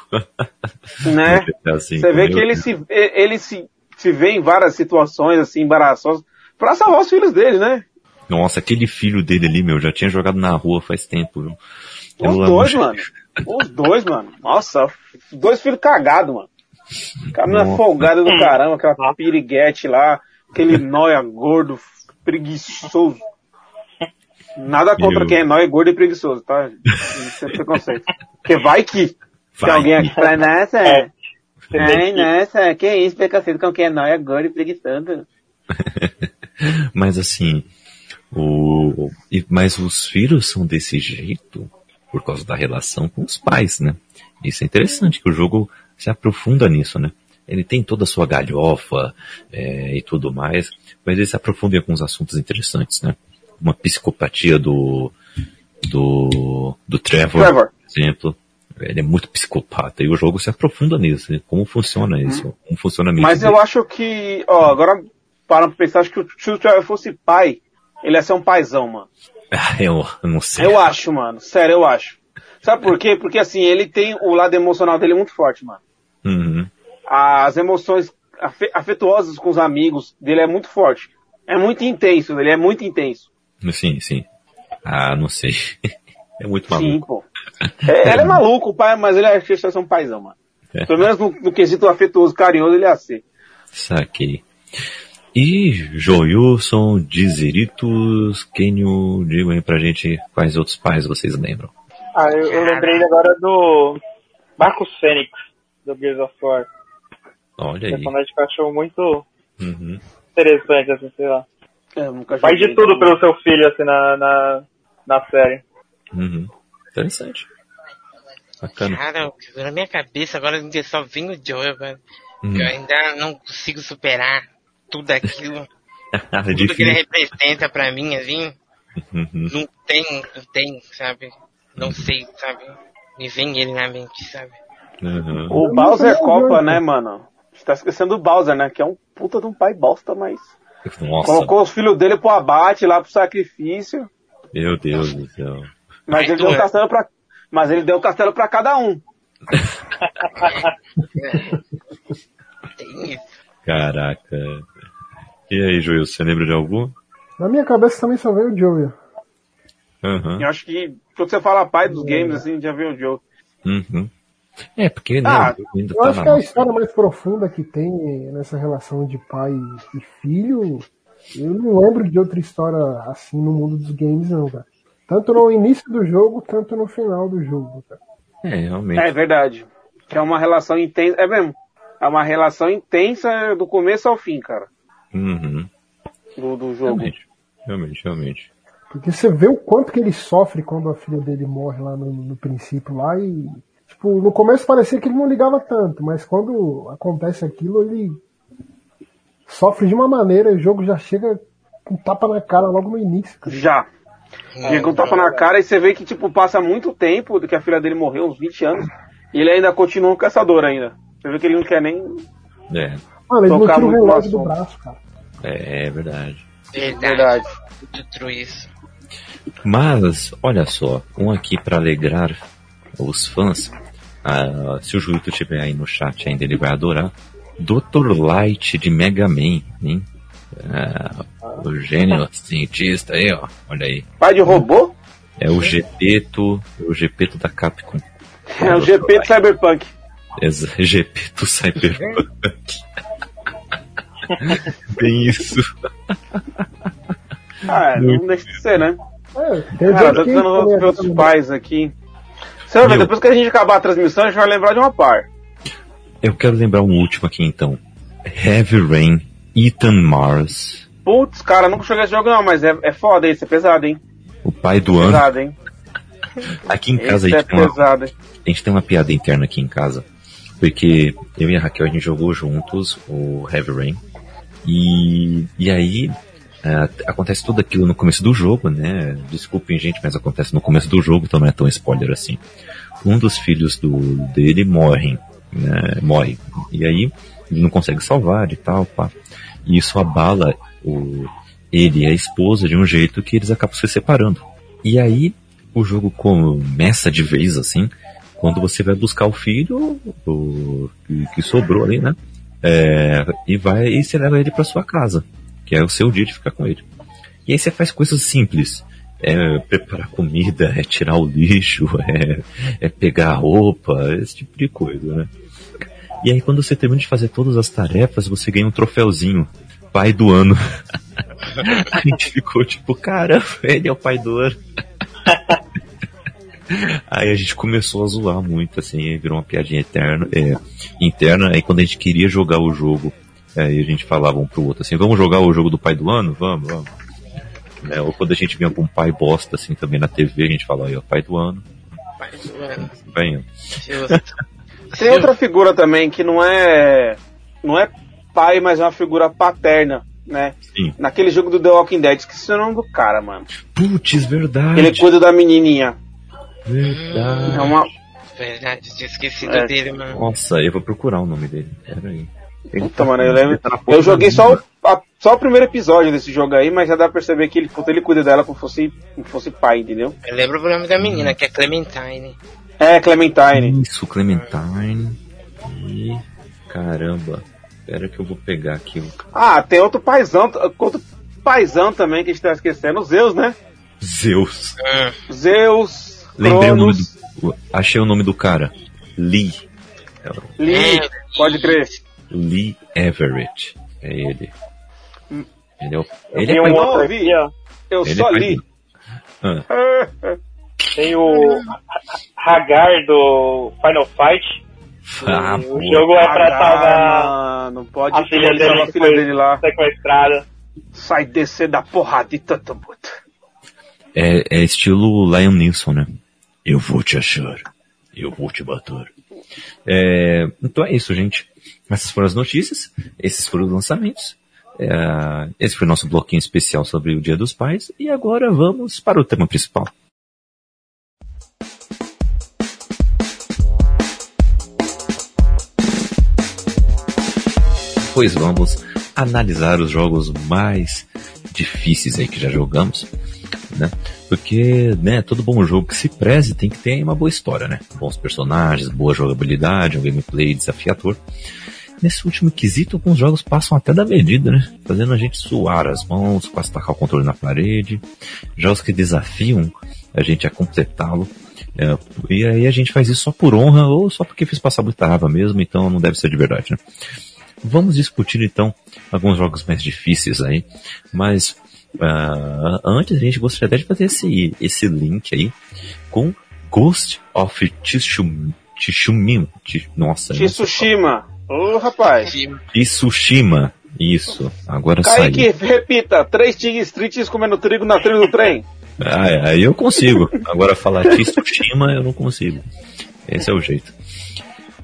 Né? Assim, Você vê que ele se, ele se, se vê em várias situações assim, embaraçosas, pra salvar os filhos dele, né? Nossa, aquele filho dele ali, meu, já tinha jogado na rua faz tempo, viu? Os dois, mano. Os dois, mano. Nossa, os dois filhos cagados, mano. O cara não é Nossa. folgado do caramba, aquela piriguete lá, aquele nóia gordo, preguiçoso. Nada contra Eu- quem é nóia, gordo e preguiçoso, tá? Isso é preconceito. Porque vai que tem Vai alguém que- aqui pra nossa, É. ai, nossa, que isso, preconceito com quem é nóia, gordo e preguiçoso. Mas assim, o, mas os filhos são desse jeito por causa da relação com os pais, né? Isso é interessante, que o jogo se aprofunda nisso, né? Ele tem toda a sua galhofa é, e tudo mais, mas ele se aprofunda em alguns assuntos interessantes, né? Uma psicopatia do, do, do Trevor, Trevor. por exemplo. Ele é muito psicopata e o jogo se aprofunda nisso, né? como funciona isso, como funciona Uhum. Mas dele. eu acho que, ó, agora para pra pensar, acho que o- se o Trevor fosse pai, ele ia ser um paizão, mano. Ah, eu, não sei. Eu acho, mano. Sério, eu acho. Sabe por quê? Porque assim, ele tem o lado emocional dele muito forte, mano. Uhum. As emoções afe- afetuosas com os amigos dele é muito forte. É muito intenso, ele é muito intenso. Sim, sim. Ah, não sei. É muito Sim, maluco. pô. É, ele é maluco, o pai, mas ele é que ser um paizão, mano. É. Pelo menos no, no quesito afetuoso, carinhoso, ele é assim. Saquei. E Joilson, Dizeritos, Kenio, digam aí pra gente quais outros pais vocês lembram. Ah, eu, eu lembrei agora do Marcos Fênix, do Gears of War. Olha aí. Personagem que eu acho muito Uhum. interessante, assim, sei lá. É, eu nunca Faz de tudo pelo seu filho, assim, na, na, na série. Uhum. Interessante. Bacana. Cara, na minha cabeça agora ainda só vem o Joel, velho. Uhum. Eu ainda não consigo superar tudo aquilo, é tudo que ele representa pra mim, assim. Uhum. Não tem, não tem, sabe? Não sei, sabe? Me vem ele na mente, sabe? Uhum. O Bowser nunca Copa, né, mano? Você tá esquecendo do Bowser, né? Que é um puta de um pai bosta, mas. Nossa, Colocou os filhos dele pro abate lá pro sacrifício. meu Deus do céu. Mas Ai, ele deu um doer. castelo pra. Mas ele deu um castelo pra cada um. Caraca. E aí, Joilson, você lembra de algum? Na minha cabeça também só veio o Joey. Uhum. Eu acho que quando você fala pai dos games, assim, já viu o Joe. Uhum. É, porque né, Ah, o ainda Eu tá acho que a nossa- história mais profunda que tem nessa relação de pai e filho, eu não lembro de outra história assim no mundo dos games, não, cara. Tanto no início do jogo, tanto no final do jogo, cara. É, realmente. É verdade. Que é uma relação intensa. É mesmo. É uma relação intensa do começo ao fim, cara. Uhum. Do, do jogo. Realmente, realmente, realmente. Porque você vê o quanto que ele sofre quando a filha dele morre lá no, no princípio lá e. Tipo, no começo parecia que ele não ligava tanto, mas quando acontece aquilo, ele sofre de uma maneira, o jogo já chega com tapa na cara logo no início. Cara. Já. Chega um tapa na cara e você vê que, tipo, passa muito tempo do que a filha dele morreu, uns 20 anos, e ele ainda continua um caçador ainda. Você vê que ele não quer nem. É, Mano, ele não Tocar tira o relógio do braço, cara. é, é verdade. Verdade. True isso. Mas, olha só, um aqui para alegrar os fãs. Ah, se o Juito estiver aí no chat ainda, ele vai adorar. Dr. Light de Mega Man, hein? Ah, o gênio cientista aí, ó. Olha aí. Pai de robô? É o Gepeto, o Gepeto da Capcom. É o GP de Cyberpunk. Exa Gepeto Cyberpunk. Bem isso. Ah, não deixa de ser, né? É, Cara, tô tentando ver ajuda outros pais aqui. Ver, Meu. depois que a gente acabar a transmissão, a gente vai lembrar de uma par. Eu quero lembrar um último aqui então. Heavy Rain, Ethan Mars, Putz, cara, nunca joguei esse jogo não, mas é, é foda esse, é pesado, hein? o pai do ano. Pesado, hein? Aqui em casa a Esse é gente, tem uma, pesado, hein? a gente tem uma piada interna aqui em casa. Porque eu e a Raquel a gente jogou juntos o Heavy Rain. E, e aí é, acontece tudo aquilo no começo do jogo, né? Desculpem, gente, mas acontece no começo do jogo, então não é tão spoiler assim. Um dos filhos do, dele morrem, né? Morre. E aí ele não consegue salvar e tal, pá. E isso abala o, ele e a esposa de um jeito que eles acabam se separando. E aí o jogo começa de vez assim, quando você vai buscar o filho o, que, que sobrou ali, né? É, e vai e você leva ele para sua casa, que é o seu dia de ficar com ele. E aí você faz coisas simples. É preparar comida, é tirar o lixo, é, é pegar a roupa, esse tipo de coisa, né? E aí quando você termina de fazer todas as tarefas, você ganha um troféuzinho. Pai do ano. a gente ficou tipo, cara, ele é o pai do ano. Aí a gente começou a zoar muito, assim, virou uma piadinha eterna, é, interna. Aí quando a gente queria jogar o jogo, aí a gente falava um pro outro assim, vamos jogar o jogo do pai do ano? Vamos, vamos. É, ou quando a gente via algum pai bosta, assim, também na TV, a gente falava, aí, ó, pai do ano, Pai do ano. venha. Tem outra figura também que não é. Não é pai, mas é uma figura paterna, né? Sim. Naquele jogo do The Walking Dead, esqueci o nome do cara, mano. Putz, verdade. Ele cuida da menininha. Verdade. É uma. Verdade, tinha esquecido É. dele, mano. Nossa, eu vou procurar o nome dele. Pera aí. Ele Puta, tá- mano, eu lembro. tá Eu joguei só o, a- só o primeiro episódio desse jogo aí, mas já dá pra perceber que ele, puta, ele cuida dela como fosse, como fosse pai, entendeu? Eu lembro o nome da menina, que é Clementine. É, Clementine. Isso, Clementine. E. Caramba. Pera que eu vou pegar aqui. o Ah, tem outro paizão, outro paizão também que a gente tá esquecendo, Zeus, né? Zeus. Hum, Zeus, Lembrei o nome Cronos, do. Achei o nome do cara. Lee. É Lee, É. pode crer. Lee Everett. É ele. Ele é o. Eu Ele vi é um pai- outro. Eu ele só é li. Ah, Tem o Hagar do Final Fight. ah, o pô. jogo é pra salvar Mano, pode a filha dele a filha dele lá. sequestrada. Sai descer da porradita, Tambuta. É, é estilo Lion Nilsson, né? Eu vou te achar. Eu vou te bater. É, então é isso, gente. Essas foram as notícias. Esses foram os lançamentos. É, esse foi o nosso bloquinho especial sobre o Dia dos Pais. E agora vamos para o tema principal. Pois vamos analisar os jogos mais difíceis aí que já jogamos, né? Porque, né, todo bom jogo que se preze tem que ter uma boa história, né? Bons personagens, boa jogabilidade, um gameplay desafiador. Nesse último quesito, alguns jogos passam até da medida, né? Fazendo a gente suar as mãos, quase tacar o controle na parede. Jogos que desafiam a gente a completá-lo. É, e aí a gente faz isso só por honra ou só porque fez passar muita raiva mesmo, então não deve ser de verdade, né? Vamos discutir então alguns jogos mais difíceis aí, mas ah, antes a gente gostaria até de fazer esse, esse link aí com Ghost of Tsushima. Tsushima. Nossa. Tsushima. Ô, oh, rapaz. Tsushima. Isso. Agora Kaique, saiu. repita. Três tigres tristes comendo trigo na trilha do trem. Ah, aí eu consigo. Agora falar Tsushima eu não consigo. Esse é o jeito.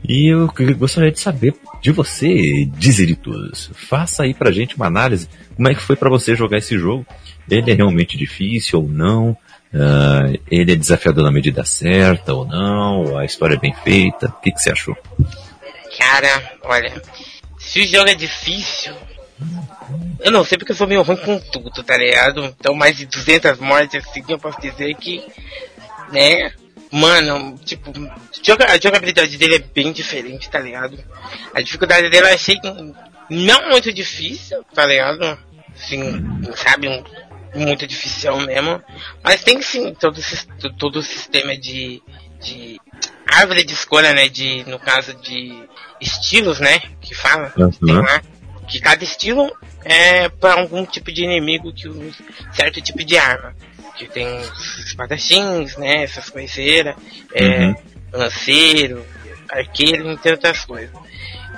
E eu gostaria de saber de você, Dizeritos. Faça aí pra gente uma análise. Como é que foi para você jogar esse jogo? Ele é realmente difícil ou não? Uh, ele é desafiador na medida certa ou não? A história é bem feita? O que, que você achou? Cara, olha, se o jogo é difícil, eu não sei porque eu sou meio ruim com tudo, tá ligado? Então mais de 200 mortes assim, eu posso dizer que, né, Mano, tipo, a jogabilidade dele é bem diferente, tá ligado? A dificuldade dele eu achei não muito difícil, tá ligado? Assim, sabe, um, muito difícil mesmo. Mas tem sim todo, todo o sistema de, de árvore de escolha, né? De, no caso de estilos, né? Que fala, uhum. lá, que cada estilo é para algum tipo de inimigo que usa certo tipo de arma que tem os espadachins, né? Essas coiseiras, é, uhum. lanceiro, arqueiro, entre outras coisas.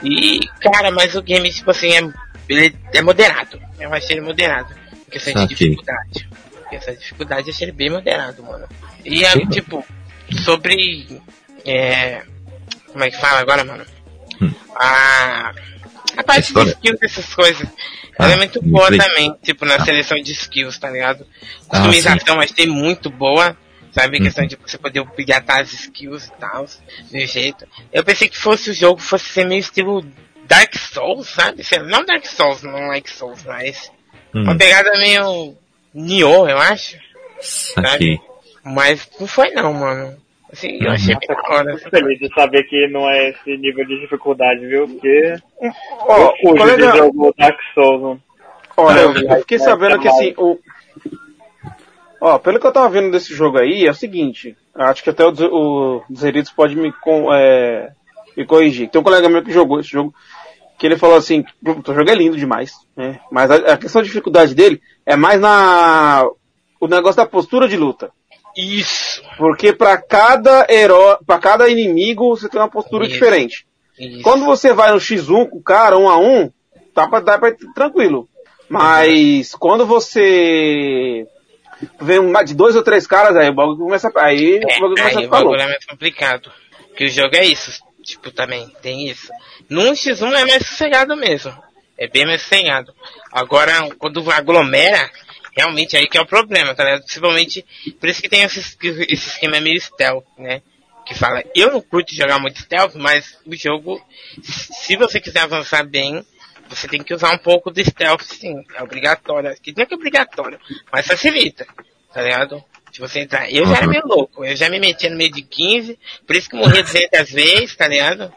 E, cara, mas o game, tipo assim, é, ele é moderado. Eu achei ele moderado. Em questão de dificuldade. Em questão de dificuldade, eu achei ele bem moderado, mano. E, é, tipo, sobre. É, como é que fala agora, mano? Hum. A. A parte de skills dessas coisas. Ah, ela é muito boa também, tipo, na ah. seleção de skills, tá ligado? Customização ah, achei muito boa, sabe? Hum. questão de você poder pegar as skills e tal, do jeito. Eu pensei que fosse o jogo, fosse ser meio estilo Dark Souls, sabe? Não Dark Souls, não like Souls, mas hum. uma pegada meio Nioh, eu acho. Sabe? Mas não foi não, mano. Assim, eu achei bem da hora. feliz de saber que não é esse nível de dificuldade, viu? Porque. Ó, oh, o colega... de jogo Dark Souls. Olha, eu, eu fiquei sabendo que assim, o. Ó, pelo que eu tava vendo desse jogo aí, é o seguinte. Acho que até o, o Zeritos pode me, é, me corrigir. Tem um colega meu que jogou esse jogo, que ele falou assim, o jogo é lindo demais, né? Mas a, a questão de dificuldade dele é mais na. o negócio da postura de luta. Isso. Porque para cada herói, para cada inimigo, você tem uma postura Isso. diferente. Isso. Quando você vai no X1 com o cara, um a um, tá pra, dá pra ir tranquilo. Mas uhum. quando você vem de dois ou três caras, aí o bagulho começa, aí é, o bagulho começa aí a ficar o bagulho é mais complicado. Porque o jogo é isso. Tipo, também tem isso. Num X1 é mais sossegado mesmo. É bem mais sossegado. Agora, quando aglomera, realmente aí que é o problema, tá ligado? Principalmente, por isso que tem esse, esse esquema meio stealth, né? Que fala, eu não curto jogar muito stealth, mas o jogo, se você quiser avançar bem, você tem que usar um pouco de stealth sim, é obrigatório. Que não é que é obrigatório, mas facilita, tá ligado? Se você entrar, eu já era meio louco, eu já me metia no meio de 15, por isso que morria 200 vezes, tá ligado?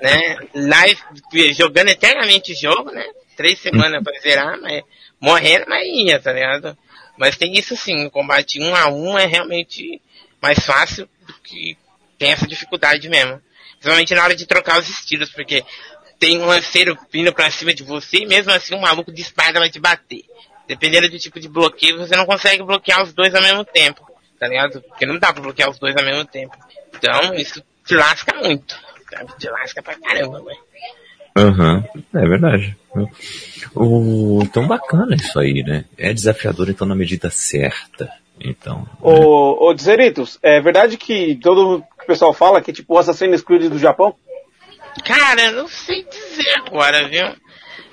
Né? Live, jogando eternamente o jogo, né? Três semanas pra zerar, mas morrendo, mas ia, tá ligado? Mas tem isso sim, o combate um a um é realmente mais fácil do que tem essa dificuldade mesmo. Principalmente na hora de trocar os estilos, porque tem um lanceiro vindo pra cima de você e mesmo assim um maluco de espada vai te bater. Dependendo do tipo de bloqueio, você não consegue bloquear os dois ao mesmo tempo, tá ligado? Porque não dá pra bloquear os dois ao mesmo tempo. Então, isso te lasca muito? Te lasca pra caramba, velho. Aham, uhum, é verdade. O, então bacana isso aí, né? É desafiador então na medida certa. Então. Ô, né? ô Zeritos, é verdade que todo o pessoal fala que é tipo o Assassin's Creed do Japão? Cara, não sei dizer agora, viu?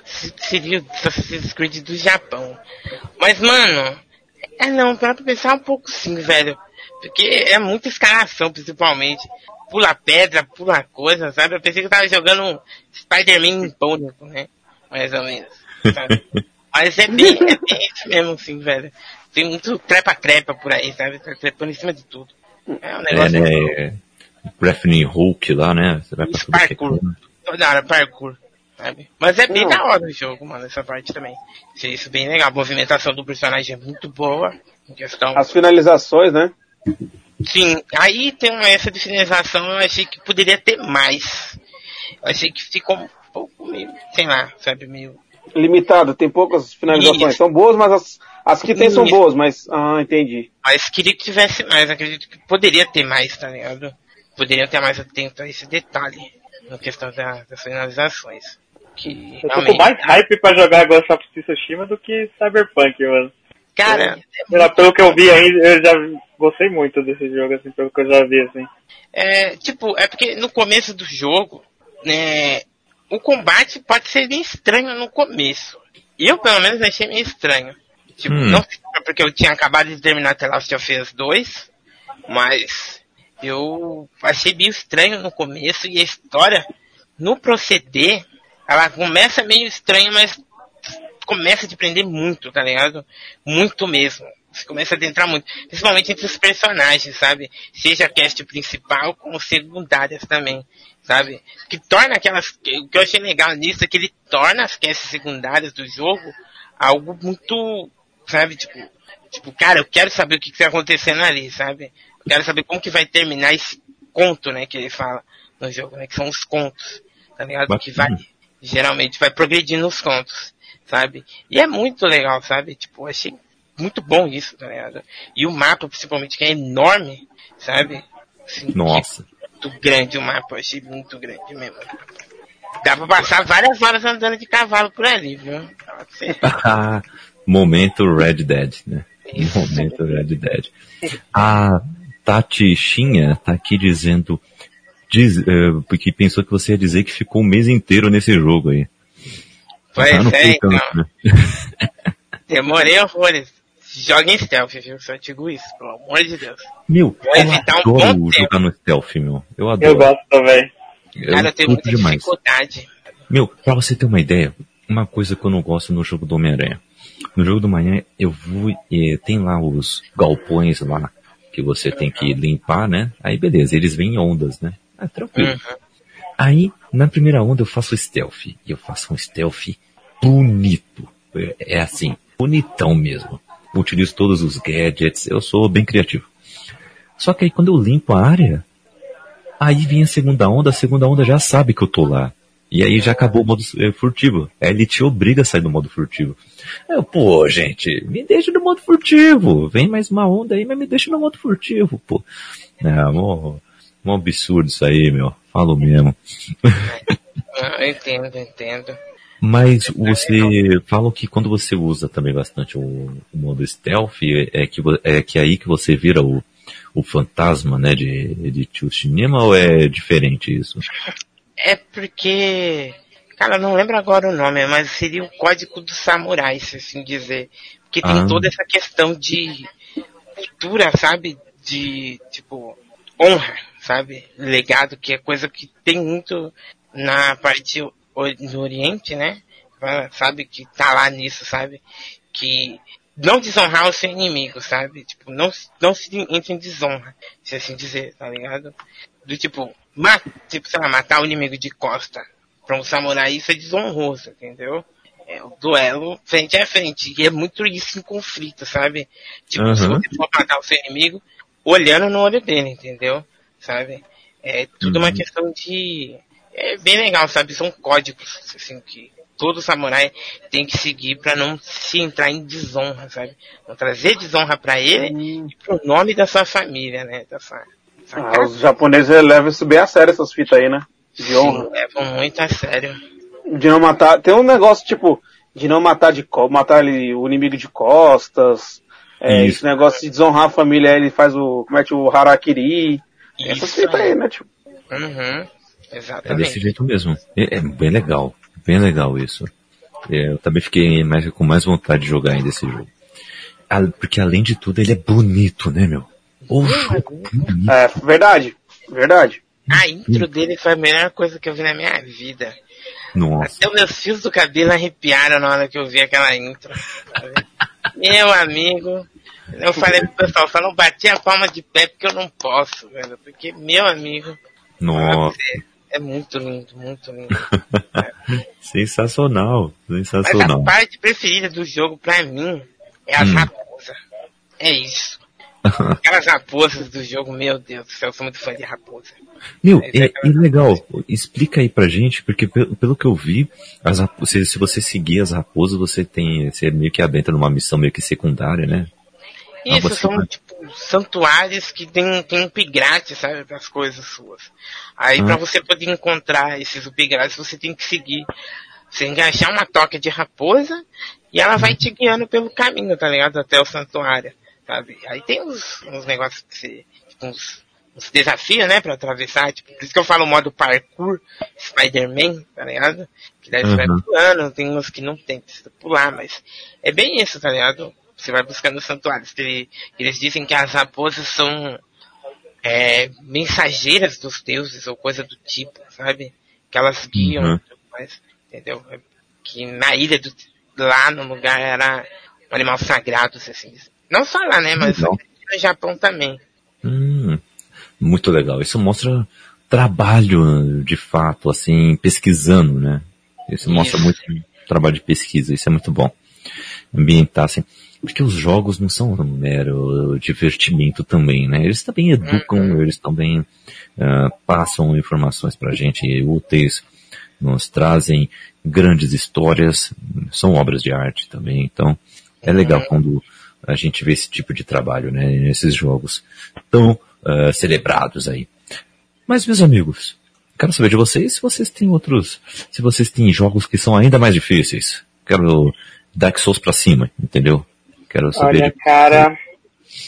Seria o Assassin's Creed do Japão. Mas, mano, é não, pra pensar um pouco sim, velho. Porque é muita escalação, principalmente pula pedra, pula coisa, sabe? Eu pensei que eu tava jogando um Spider-Man em pânico, né? Mais ou menos. Sabe? Mas é bem, é bem isso mesmo, assim, velho. Tem muito trepa-trepa por aí, sabe? Tá trepando em cima de tudo. É um negócio. É, né? Grappling Hulk lá, né? Você vai pra tudo parkour. Toda hora, parkour. Sabe? Mas é bem Não. da hora o jogo, mano, essa parte também. Achei isso bem legal. A movimentação do personagem é muito boa. Em questão... As finalizações, né? Sim, aí tem essa de finalização, eu achei que poderia ter mais. Eu achei que ficou um pouco meio, sei lá, sabe, meio. Limitado, tem poucas finalizações. Isso. São boas, mas as, as que tem Isso. são boas, mas. Ah, entendi. Mas queria que tivesse mais, acredito que poderia ter mais, tá ligado? Poderiam ter mais atento a esse detalhe na questão da, das finalizações. Que eu tô com mais hype pra jogar Ghost of Tsushima do que Cyberpunk, mano. Cara, pelo, pelo que eu vi aí, eu já gostei muito desse jogo, assim, pelo que eu já vi, assim. É, tipo, é porque no começo do jogo, né, o combate pode ser bem estranho no começo. Eu, pelo menos, achei meio estranho. Tipo, hum. não porque eu tinha acabado de terminar The Last of Us 2, mas eu achei meio estranho no começo e a história, no proceder, ela começa meio estranha, mas começa a te prender muito, tá ligado? Muito mesmo. Você começa a adentrar muito. Principalmente entre os personagens, sabe? Seja a cast principal como secundárias também, sabe? Que torna aquelas. O que eu achei legal nisso é que ele torna as casts secundárias do jogo algo muito. Sabe? Tipo, tipo, cara, eu quero saber o que, está acontecendo ali, sabe? Eu quero saber como que vai terminar esse conto, né? Que ele fala no jogo, né? Que são os contos, tá ligado? Que vai. Geralmente vai progredindo os contos, sabe? E é muito legal, sabe? Tipo, achei muito bom isso, tá ligado? E o mapa, principalmente, que é enorme, sabe? Assim, Nossa. Muito grande o mapa, eu achei muito grande mesmo. Dá pra passar várias horas andando de cavalo por ali, viu? Momento Red Dead, né? Momento Red Dead. A Tati Xinha tá aqui dizendo diz, uh, porque pensou que você ia dizer que ficou o mês inteiro nesse jogo aí. Pois tá é, então. Né? Demorei horrores. Joga em stealth, viu? Só digo isso, pelo amor de Deus. Meu, eu um adoro bom jogar no stealth, meu. Eu adoro. Eu gosto também. Eu Cara, eu tenho muita demais. dificuldade. Meu, pra você ter uma ideia, uma coisa que eu não gosto no jogo do Homem-Aranha. No jogo do manhã, eu vou, eh, tem lá os galpões lá, que você tem que limpar, né? Aí beleza, eles vêm em ondas, né? Ah, tranquilo. Uhum. Aí, na primeira onda eu faço stealth. E eu faço um stealth bonito. É, é assim, bonitão mesmo utilizo todos os gadgets, eu sou bem criativo. Só que aí quando eu limpo a área, aí vem a segunda onda, a segunda onda já sabe que eu tô lá. E aí já acabou o modo é, furtivo. Aí ele te obriga a sair do modo furtivo. Eu, pô, gente, me deixa no modo furtivo. Vem mais uma onda aí, mas me deixa no modo furtivo, pô. É, um, absurdo isso aí, meu. Falo mesmo. Eu entendo, entendo. Mas você fala que quando você usa também bastante o, o modo stealth, é que, é que é aí que você vira o, o fantasma, né, de, de Tsushima ou é diferente isso? É porque, cara, não lembro agora o nome, mas seria o código do samurai, se assim dizer. Porque tem ah. toda essa questão de cultura, sabe? De, tipo, honra, sabe? Legado, que é coisa que tem muito na parte no Oriente, né? Sabe, que tá lá nisso, sabe? Que não desonrar o seu inimigo, sabe? Tipo, não, não se entre em desonra, se assim dizer, tá ligado? Do tipo, mat, tipo, sei lá, matar o inimigo de costa. Pra um samurai isso é desonroso, entendeu? É o duelo frente a frente. E é muito isso em conflito, sabe? Tipo, uhum. se você for matar o seu inimigo, olhando no olho dele, entendeu? Sabe? É tudo uhum. uma questão de é bem legal, sabe? São códigos, assim, que todo samurai tem que seguir para não se entrar em desonra, sabe? Não trazer desonra para ele hum. e pro nome da sua família, né? Da sua, ah, os japoneses levam isso bem a sério, essas fitas aí, né? De Sim, honra. levam muito a sério. De não matar, tem um negócio tipo, de não matar de matar ele, o inimigo de costas, é, esse negócio de desonrar a família, ele faz o, comete o harakiri, isso. essas fitas aí, né, tipo. Uhum. Exatamente. É desse jeito mesmo. É, é bem legal. Bem legal isso. É, eu também fiquei mais, com mais vontade de jogar ainda esse jogo. Ah, porque além de tudo ele é bonito, né, meu? O jogo bonito. É, verdade. Verdade. A intro dele foi a melhor coisa que eu vi na minha vida. Nossa. Até meus fios do cabelo arrepiaram na hora que eu vi aquela intro. meu amigo. Eu falei pro pessoal, só não bati a palma de pé porque eu não posso, velho. Porque, meu amigo. Nossa. É muito lindo, muito lindo. sensacional, sensacional. Mas a parte preferida do jogo pra mim é as hum. raposas. É isso. Aquelas raposas do jogo, meu Deus do céu, eu sou muito fã de raposa. Meu, é, é, é legal, explica aí pra gente, porque pelo, pelo que eu vi, as se, se você seguir as raposas, você tem, você meio que adentra numa missão meio que secundária, né? Isso, ah, são, tipo, santuários que tem, tem upgrade, sabe, para as coisas suas. Aí hum. para você poder encontrar esses upgrades, você tem que seguir. Você tem que achar uma toca de raposa e ela vai te guiando pelo caminho, tá ligado? Até o santuário, sabe? Aí tem uns, uns negócios que você, tipo, uns, uns desafios, né, pra atravessar, tipo, por isso que eu falo o modo parkour, Spider-Man, tá ligado? Que daí você vai uhum. pulando, tem uns que não tem, precisa pular, mas é bem isso, tá ligado? Você vai buscando santuários. Eles dizem que as raposas são é, mensageiras dos deuses ou coisa do tipo, sabe? Que elas guiam, uhum. mas, entendeu? Que na ilha do, lá no lugar era um animal sagrado, assim. Não só lá, né? Mas no Japão também. Hum, muito legal. Isso mostra trabalho, de fato, assim, pesquisando, né? Isso, Isso. mostra muito trabalho de pesquisa. Isso é muito bom. Ambientar, assim. Porque os jogos não são um mero divertimento também, né? Eles também educam, uhum. eles também uh, passam informações pra gente úteis, nos trazem grandes histórias, são obras de arte também, então é legal uhum. quando a gente vê esse tipo de trabalho, né? Nesses jogos tão uh, celebrados aí. Mas, meus amigos, quero saber de vocês se vocês têm outros, se vocês têm jogos que são ainda mais difíceis. Quero Dark Souls pra cima, entendeu? Quero saber. Olha, de... cara.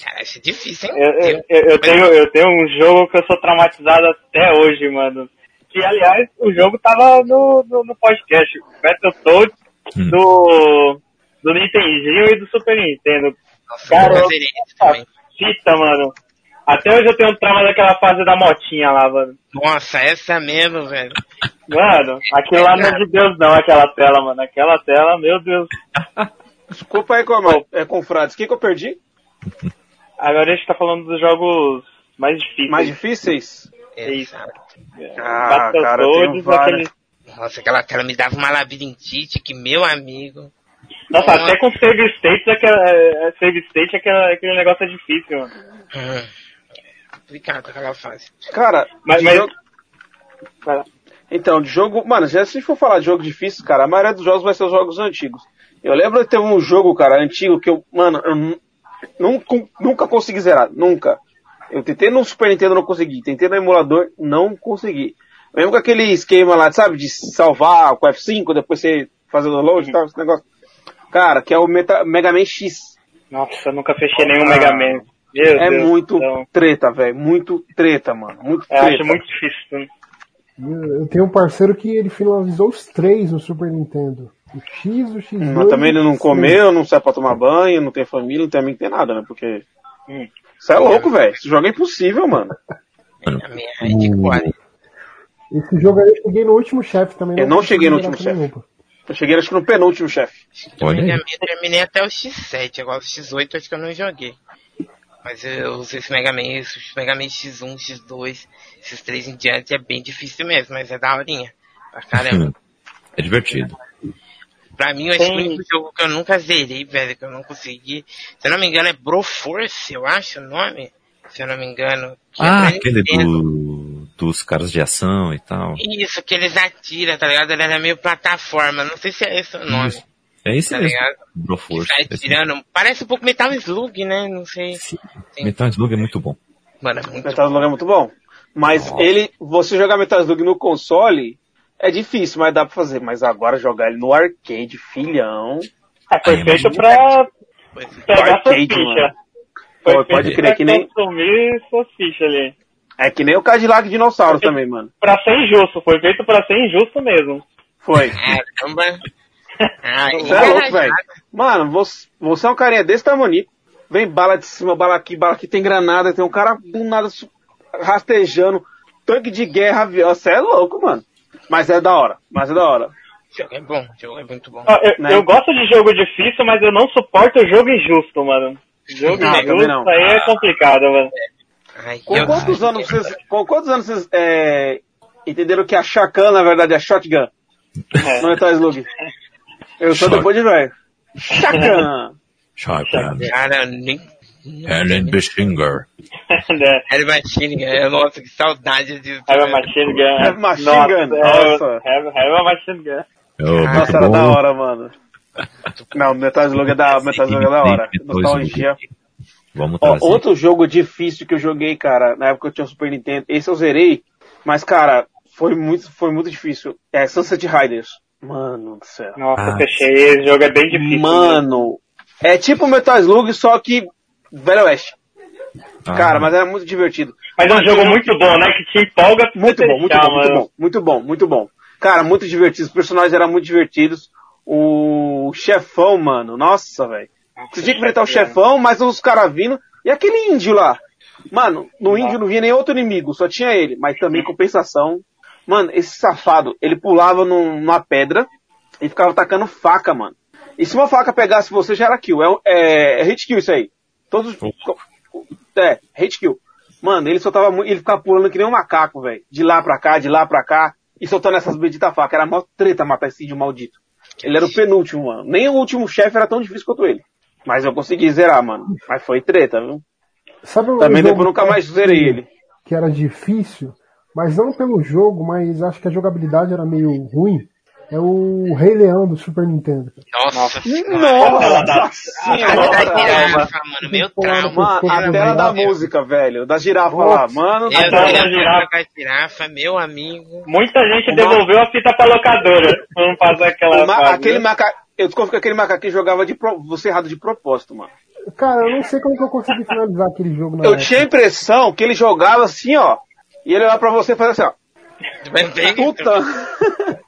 Cara, isso é difícil, hein? Eu, eu, eu, eu, tenho, eu tenho um jogo que eu sou traumatizado até hoje, mano. Que, aliás, o jogo tava no, no, no podcast. Battletoads hum. do, do Nintendinho e do Super Nintendo. Nossa, cara, eu, fita, mano. Até hoje eu tenho um trauma daquela fase da motinha lá, mano. Nossa, essa mesmo, velho. Mano, aquilo lá não é de Deus não, aquela tela, mano. Aquela tela, meu Deus. Desculpa aí, como é com frades. O que, que eu perdi? Agora a gente tá falando dos jogos mais difíceis. Mais difíceis? É isso. Ah, cara, todos, aquele... Nossa, aquela tela me dava uma labirintite que, meu amigo... Nossa, até com save state, aquela, é, save state aquela, aquele negócio é difícil, mano. Hum, complicado aquela fase. Cara, mas... mas... Jogo... Então, de jogo... Mano, se a gente for falar de jogo difícil, cara, a maioria dos jogos vai ser os jogos antigos. Eu lembro que teve um jogo, cara, antigo que eu, mano, eu nunca, nunca consegui zerar, nunca. Eu tentei no Super Nintendo, não consegui. Tentei no emulador, não consegui. Mesmo com aquele esquema lá, sabe, de salvar com F5, depois você fazer o download e tal, esse negócio. Cara, que é o Meta, Mega Man X. Nossa, eu nunca fechei nenhum ah, Mega Man. Meu é Deus muito então... treta, velho. Muito treta, mano. Muito eu treta. acho muito difícil. Né? Eu tenho um parceiro que ele finalizou os três no Super Nintendo. O X, o X2. Mas também ele não comeu, não sai pra tomar banho, não tem família, não tem amigo, não tem nada, né? Porque. Hum. Você é louco, velho. Esse jogo é impossível, mano. Esse jogo aí eu cheguei no último chefe também. Eu não cheguei no último chefe. Eu cheguei acho que no penúltimo chefe. Eu terminei até o X7, agora o X8 acho que eu não joguei. Mas eu usei esse Mega Man, esse Mega Man X1, X2, esses três em diante é bem difícil mesmo, mas é daorinha. Pra caramba. É divertido. Pra mim, o único jogo que eu nunca zerei, velho, que eu não consegui. Se eu não me engano, é Broforce, eu acho o nome. Se eu não me engano. É ah, é aquele do, dos caras de ação e tal. Isso, que eles atiram, tá ligado? Ele é meio plataforma. Não sei se é esse o nome. Isso. É isso tá mesmo. Broforce. Tá atirando. Parece um pouco Metal Slug, né? Não sei. Sim. Sim. Metal Slug é muito bom. Mano, é muito Metal Slug é muito bom. Mas Nossa. ele, você jogar Metal Slug no console, é difícil, mas dá pra fazer. Mas agora jogar ele no arcade, filhão. É perfeito é, pra pegar arcade, sua ficha. Pode, pode crer que nem. consumir sua ficha ali. É que nem o Cadillac Dinossauro foi também, mano. Pra ser injusto, foi feito pra ser injusto mesmo. Foi. Caramba. você é louco, velho. Mano, você, você é um carinha desse tamanho. Vem bala de cima, bala aqui, bala aqui, tem granada, tem um cara do nada rastejando, tanque de guerra, você é louco, mano. Mas é da hora, mas é da hora. O jogo é bom, o jogo é muito bom. Ah, eu, né? eu, gosto de jogo difícil, mas eu não suporto o jogo injusto, mano. Jogo não, injusto aí é complicado, mano. Ai, com, quantos anos vocês, com quantos anos vocês é, entenderam que a Shakan, na verdade, é Shotgun? É. Não é Toy Slug. Eu sou depois de velho. Shakan! Shakan. Cara, nem Helen Bishinger. Helen Bishinger, nossa, que saudade de. Helen Bishinger. Helen Bishinger, nossa. Helen Bishinger. Nossa, era da hora, mano. Não, Metal Slug é da, Metal Slug é da hora. Nostalgia. Vamos Ó, outro jogo difícil que eu joguei, cara, na época que eu tinha o Super Nintendo, esse eu zerei, mas, cara, foi muito, foi muito difícil. É Sunset Riders. Mano do céu. Nossa, Ah, fechei. Esse jogo é bem difícil. né? Mano, é tipo Metal Slug, só que Velho Oeste. Ah, Cara, mas era muito divertido. Mas é um jogo muito bom, né? Que te empolga Muito bom, muito bom, muito mano. bom, muito bom, muito bom. Cara, muito divertido. Os personagens eram muito divertidos. O chefão, mano, nossa, velho. Você tinha que enfrentar o chefão, mas os caras vindo. E aquele índio lá? Mano, no índio não vinha nem outro inimigo, só tinha ele. Mas também compensação. Mano, esse safado, ele pulava num- numa pedra e ficava tacando faca, mano. E se uma faca pegasse você, já era kill. É, é, é hit kill isso aí. Todos. É, hit kill. Mano, ele soltava muito, ele ficava pulando que nem um macaco, velho. De lá pra cá, de lá pra cá. E soltando essas benditas facas. Era mó treta matar esse índio maldito. Ele era o penúltimo, mano. Nem o último chefe era tão difícil quanto ele. Mas eu consegui zerar, mano. Mas foi treta, viu? Sabe Também depois nunca mais zerei ele. que era difícil, mas não pelo jogo, mas acho que a jogabilidade era meio ruim. É o Rei Leão do Super Nintendo. Nossa senhora. Nossa A tela da senhora! girafa, mano. Meu trauma. A tela da música, velho. Da girafa lá, mano. Eu tela da queria girafa. jogar com a girafa, meu amigo. Muita gente devolveu a fita pra locadora. Pra não passar aquela aquele né? maca... Eu desconfio que aquele macaquinho jogava de pro... você errado de propósito, mano. Cara, eu não sei como que eu consegui finalizar aquele jogo na Eu época. tinha a impressão que ele jogava assim, ó. E ele olhava pra você e fazia assim, ó. Puta.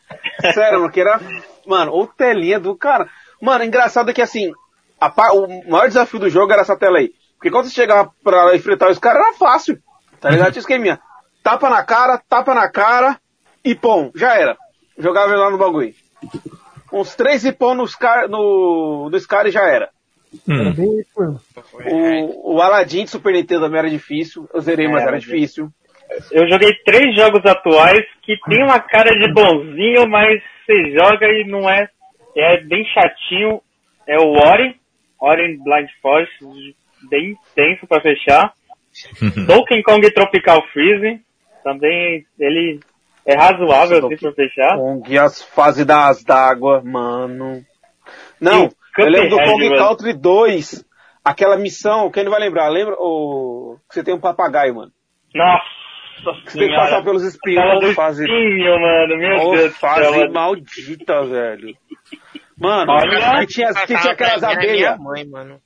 Sério, mano, que era. Mano, ou telinha do cara. Mano, engraçado é que assim, a o maior desafio do jogo era essa tela aí. Porque quando você chegava pra enfrentar os caras, era fácil. Tá ligado? Tinha esqueminha. Tapa na cara, tapa na cara, e pom, já era. Jogava ele lá no bagulho. Uns três ipom nos car no, nos caras e já era. Era hum. O, o Aladdin de Super Nintendo também era difícil. Eu zerei, mas É, era mas- difícil. Eu joguei três jogos atuais que tem uma cara de bonzinho, mas você joga e não é. É bem chatinho. É o Ori, Ori Blind Forest, bem tenso pra fechar. Donkey Kong Tropical Freeze, também ele é razoável assim pra fechar. Kong, as fases das d'água, mano. Não, E eu lembro do Kong mano. Country 2, aquela missão, quem não vai lembrar? Lembra o que você tem um papagaio, mano? Nossa você tem que passar pelos espiões, fase, espinho, mano, meu oh, Deus fase céu. maldita, velho. Mano, Olha, que tinha, que tinha aquelas abelhas. mãe, mano.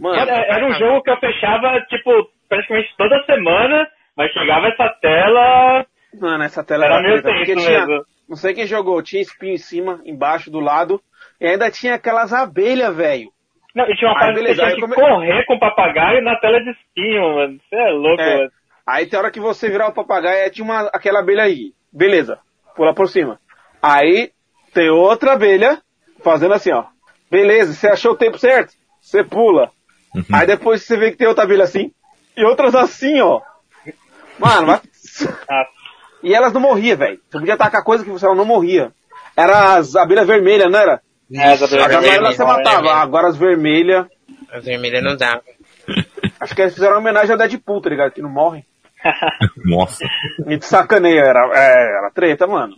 Mano, Era, era um jogo que eu fechava, tipo, praticamente toda semana, mas chegava essa tela, mano, essa tela era era meio tenso tinha, mesmo. não sei quem jogou, tinha espinho em cima, embaixo, do lado, e ainda tinha aquelas abelhas, velho. Não, e tinha uma fase que tinha que come- correr com o papagaio na tela de espinho, mano. Você é louco, É. mano. Aí tem hora que você virar o papagaio, aí tinha uma, aquela abelha aí. Beleza. Pula por cima. Aí tem outra abelha fazendo assim, ó. Beleza, você achou o tempo certo? Você pula. uhum. Aí depois você vê que tem outra abelha assim. E outras assim, ó. Mano, mas... Ah, E elas não morriam, velho. Você podia atacar coisa que você ela não morria. Era as abelhas vermelhas, não era? é, As abelha amarelas vermelha. você matava. Agora as vermelhas... As vermelhas não dava. Acho que eles fizeram uma homenagem ao Deadpool, tá ligado? Que não morre. Nossa. E de sacaneia. Era, é, era treta, mano.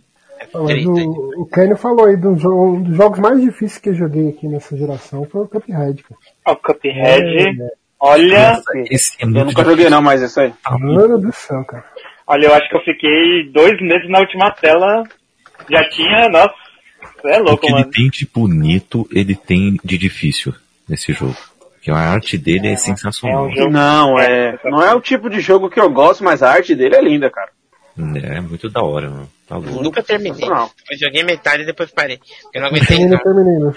Mas Treta. o, o Kenny falou aí do jogo- um dos jogos mais difíceis que eu joguei aqui nessa geração foi o Cuphead, cara. O Cuphead. É, Olha, Esse é Eu nunca joguei não, mas isso aí. Mano do céu, cara. olha, eu acho que eu fiquei dois meses na última tela. Já tinha, nossa, você é O louco, que ele mano. tem de bonito, ele tem de difícil nesse jogo. Que a arte dele é sensacional. é um jogo- Não, é. Não é o tipo de jogo que eu gosto, mas a arte dele é linda, cara. É muito da hora, mano. Tá louco. Nunca terminei. Eu joguei metade e depois parei. Eu não aguentei Eu não terminei, não.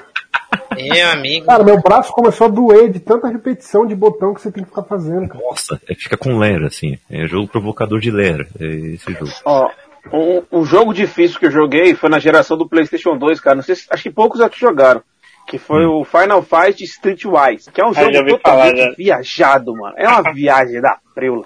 Meu amigo. Cara, meu braço começou a doer de tanta repetição de botão que você tem que ficar fazendo, cara. Nossa, é, fica com lera, assim. É jogo provocador de lera, é esse jogo. Ó, um, um jogo difícil que eu joguei foi na geração do PlayStation 2, cara. Não sei se, acho que poucos aqui jogaram. Que foi o Final Fight Streetwise, que é um Ah, jogo ouvi falar, totalmente já. viajado, mano. É uma viagem da preula.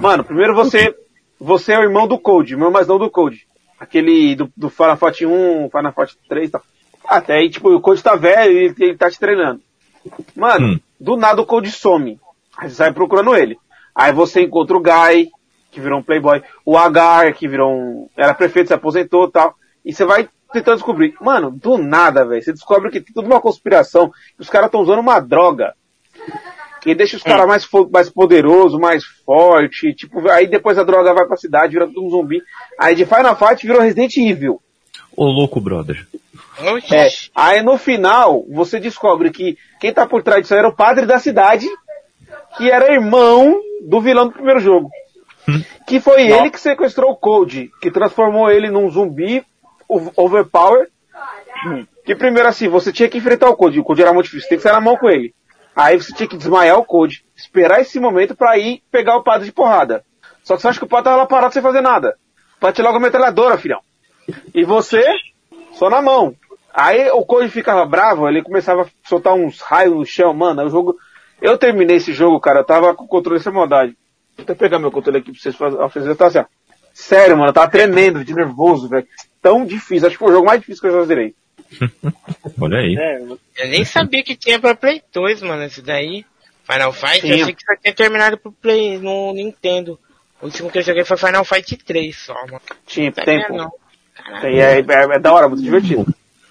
Mano, primeiro você, você é o irmão do Code, irmão mais não do Code. Aquele do, do Final Fight 1, Final Fight 3 e tal. Até aí, tipo, o Code tá velho e ele, ele tá te treinando. Mano, Hum. do nada o Code some. Aí você sai procurando ele. Aí você encontra o Guy, que virou um playboy. O Agar, que virou um... Era prefeito, se aposentou e tal. E você vai tentando descobrir. Mano, do nada, velho. Você descobre que tem tudo uma conspiração. Que os caras estão usando uma droga. Que deixa os caras mais, mais poderosos, mais forte. Tipo, aí depois a droga vai pra cidade, vira tudo um zumbi. Aí de Final Fight virou Resident Evil. Ô louco, brother. É, aí no final, você descobre que quem tá por trás disso era o padre da cidade, que era irmão do vilão do primeiro jogo. Que foi Nossa. ele que sequestrou o Code, que transformou ele num zumbi overpower. Que primeiro assim, você tinha que enfrentar o Code, o Code era muito difícil, tem que sair na mão com ele. Aí você tinha que desmaiar o Code, esperar esse momento para ir pegar o padre de porrada. Só que você acha que o padre tava lá parado sem fazer nada. Bate logo a metralhadora, filhão. E você, só na mão. Aí o Code ficava bravo, ele começava a soltar uns raios no chão, mano, o jogo... Eu terminei esse jogo, cara, eu tava com o controle sem maldade. Vou até pegar meu controle aqui pra vocês fazerem. Assim, ó. Sério, mano, eu tava tremendo, de nervoso, velho. Tão difícil, acho que foi o jogo mais difícil que eu já zerei. Olha aí. É, eu nem sabia que tinha pra Play 2, mano, esse daí. Final Fight, Sim. eu achei que só tinha terminado pro Play, no Nintendo. O último que eu joguei foi Final Fight 3 só, mano. Tinha tempo. Não. Tem, é, é, é, da hora, muito divertido.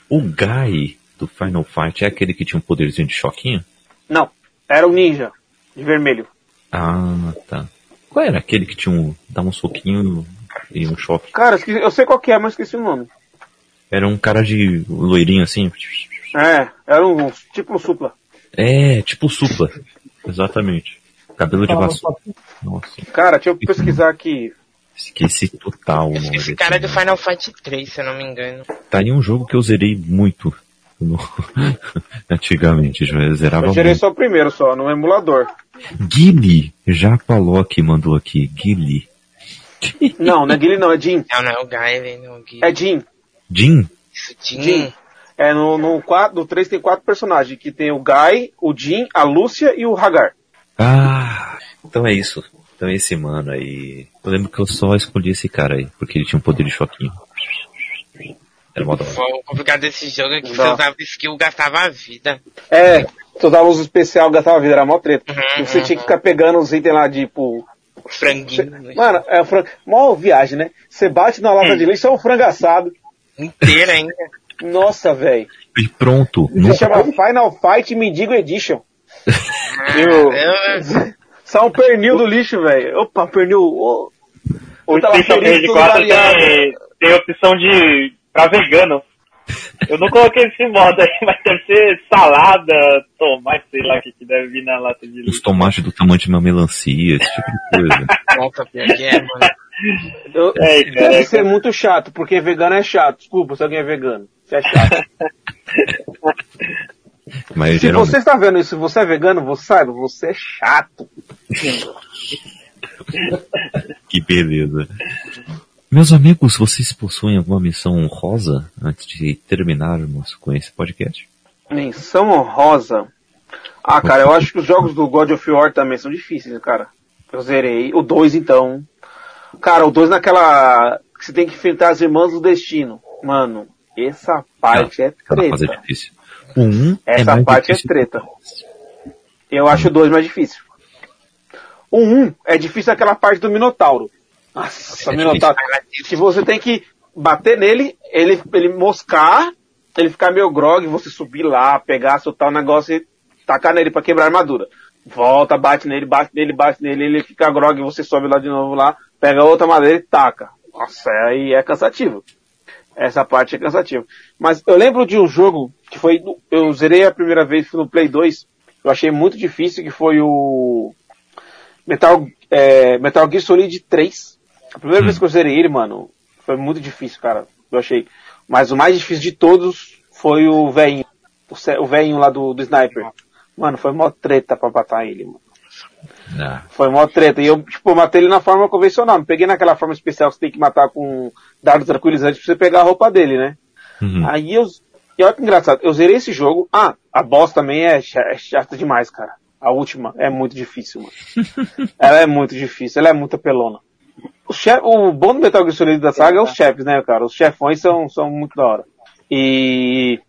O Guy do Final Fight é aquele que tinha um poderzinho de choquinho? Não, era o ninja, de vermelho. Ah, tá. Qual era aquele que tinha um, dá um soquinho e um choque? Cara, eu sei qual que é, mas esqueci o nome. Era um cara de loirinho assim? É, era um, tipo um supla. É, tipo supla. Exatamente. Cabelo de vassoura. Nossa. Cara, deixa eu pesquisar aqui. Esqueci total. Esse cara é do Final Fight 3, se eu não me engano. Tá aí um jogo que eu zerei muito. No... Antigamente, já zerava Eu zerei só o primeiro só, no emulador. Guile, Japalock mandou aqui, Guile. Não, não é Guile não, é Jim. Não, não é o Guile, não é o Guile. É Jim. Jim? Isso, Jim. Jim. É, no, no, 4, no 3 tem quatro personagens, que tem o Guy, o Jim, a Lúcia e o Hagar. Ah, então é isso. Então é esse mano aí. Eu lembro que eu só escolhi esse cara aí, porque ele tinha um poder de choquinho. Era mó O complicado desse jogo é que você usava skill gastava a vida. É, você usava uso especial gastava a vida, era mó treta. Uhum, você uhum. tinha que ficar pegando os itens lá, tipo. Franguinho. Você, mano, é frango. Mó viagem, né? Você bate na lata hum. de leite, é um frango assado. Inteira ainda. Nossa, velho. E pronto. Isso chama Final Fight Mendigo Edition. Eu... eu... Só um pernil do lixo, velho. Opa, pernil. Oh. O Station Verde 4 tem, tem opção de pra vegano. Eu não coloquei esse modo aí, mas deve ser salada, tomate, sei lá o que, que deve vir na lata de lixo. Os tomates do tamanho de uma melancia, esse tipo de coisa. Que é, mano. É, deve ser muito chato, porque vegano é chato. Desculpa se alguém é vegano. Isso é chato. Mas se geralmente... você está vendo isso, se você é vegano, você sabe, você é chato. que beleza. Meus amigos, vocês possuem alguma missão honrosa antes de terminarmos com esse podcast? Menção honrosa? Ah, cara, eu acho que os jogos do God of War também são difíceis, cara. Eu zerei. O 2, então. Cara, o 2 naquela. que você tem que enfrentar as irmãs do destino. Mano, essa parte Não, é treta. É difícil. O 1 é Essa é parte é treta. Eu acho o 2 mais difícil. O 1 é difícil aquela parte do Minotauro. Nossa, é Minotauro. Que você tem que bater nele, ele, ele moscar, ele ficar meio grog, você subir lá, pegar, soltar o negócio e tacar nele para quebrar a armadura. Volta, bate nele, bate nele, bate nele, ele fica grog, você sobe lá de novo lá, pega outra madeira e taca. Nossa, aí é cansativo. Essa parte é cansativa. Mas eu lembro de um jogo que foi, eu zerei a primeira vez no Play 2, eu achei muito difícil, que foi o Metal, é, Metal Gear Solid 3. A primeira hum. vez que eu zerei ele, mano, foi muito difícil, cara. Eu achei. Mas o mais difícil de todos foi o velhinho. O velhinho lá do, do Sniper. Mano, foi mó treta pra matar ele, mano. Ah. Foi mó treta. E eu, tipo, matei ele na forma convencional. Não peguei naquela forma especial que você tem que matar com dados tranquilizantes pra você pegar a roupa dele, né? Uhum. Aí eu. E olha que engraçado, eu zerei esse jogo. Ah, a boss também é, é chata demais, cara. A última é muito difícil, mano. ela é muito difícil, ela é muito apelona. O, chef, o bom do Metal Gear Solid da saga é os chefes, né, cara? Os chefões são, são muito da hora. E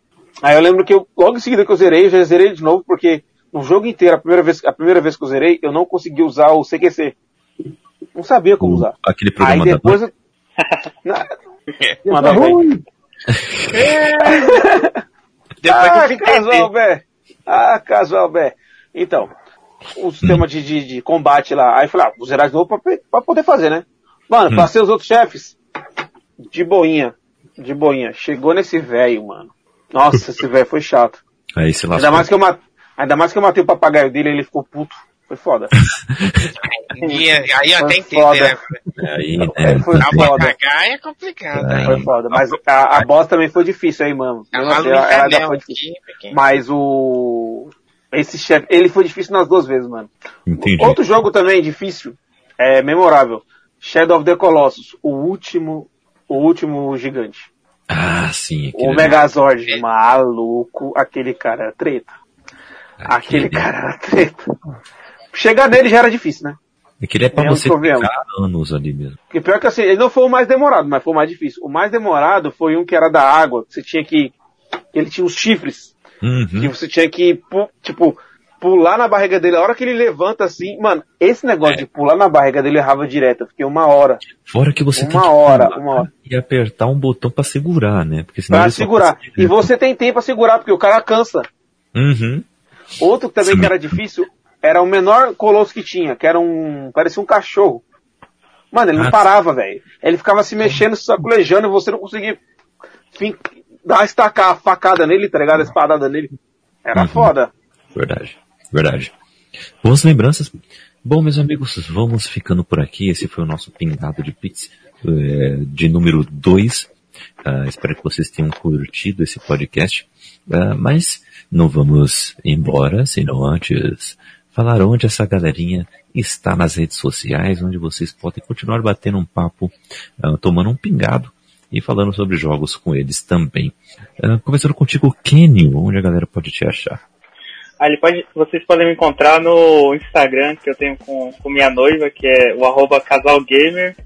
aí eu lembro que eu, logo em seguida que eu zerei, eu já zerei de novo, porque no jogo inteiro, a primeira vez, a primeira vez que eu zerei, eu não consegui usar o CQC. Não sabia como usar. Aquele programa Aí depois eu... Manda ruim. É. depois ah, eu casual, Bé. Ah, casual, Bé. Então, o sistema de, de, de, combate lá. Aí eu falei, ah, vou zerar de novo pra, pra poder fazer, né? Mano, hum. passei os outros chefes. De boinha. De boinha. Chegou nesse velho, mano. Nossa, esse velho foi chato. Aí se Ainda mais que eu matei, ainda mais que eu matei o papagaio dele, ele ficou puto. Foi foda. aí, aí eu até entendo, né? Aí, é, foi a foda. é complicado. É, foi foda. Mas a, a boss também foi difícil aí, mano. É ela, ela, ela foi difícil. Mas o. Esse chefe, ele foi difícil nas duas vezes, mano. Entendi. Outro jogo também difícil, é memorável. Shadow of the Colossus, o último, o último gigante. Ah, sim. O Megazord, é. maluco, aquele cara era treta. Aquele, aquele cara era treta. Chegar nele já era difícil, né? Aquele é pra você ficar anos ali mesmo. Porque pior que assim, ele não foi o mais demorado, mas foi o mais difícil. O mais demorado foi um que era da água, que você tinha que, ele tinha os chifres. Uhum. Que você tinha que, tipo, pular na barriga dele. A hora que ele levanta assim, mano, esse negócio é. de pular na barriga dele errava direto. Eu fiquei uma hora. Fora que você uma tem que hora, uma hora. e apertar um botão para segurar, né? Porque senão pra segurar. E você tem tempo pra segurar, porque o cara cansa. Uhum. Outro também Sim. que era difícil era o menor colosso que tinha, que era um. parecia um cachorro. Mano, ele não ah, parava, velho. Ele ficava se mexendo, se sacolejando, e você não conseguia fim, dar estacar a facada nele, tá ligado? A espadada nele. Era uhum. foda. Verdade, verdade. Boas lembranças. Bom, meus amigos, vamos ficando por aqui. Esse foi o nosso pingado de pix é, de número 2. Uh, ah, espero que vocês tenham curtido esse podcast. Uh, mas não vamos embora, senão antes falar onde essa galerinha está nas redes sociais, onde vocês podem continuar batendo um papo, uh, tomando um pingado e falando sobre jogos com eles também. Uh, começando contigo, Kenny, onde a galera pode te achar? Ali pode, vocês podem me encontrar no Instagram que eu tenho com, com minha noiva, que é o arroba casalgamer,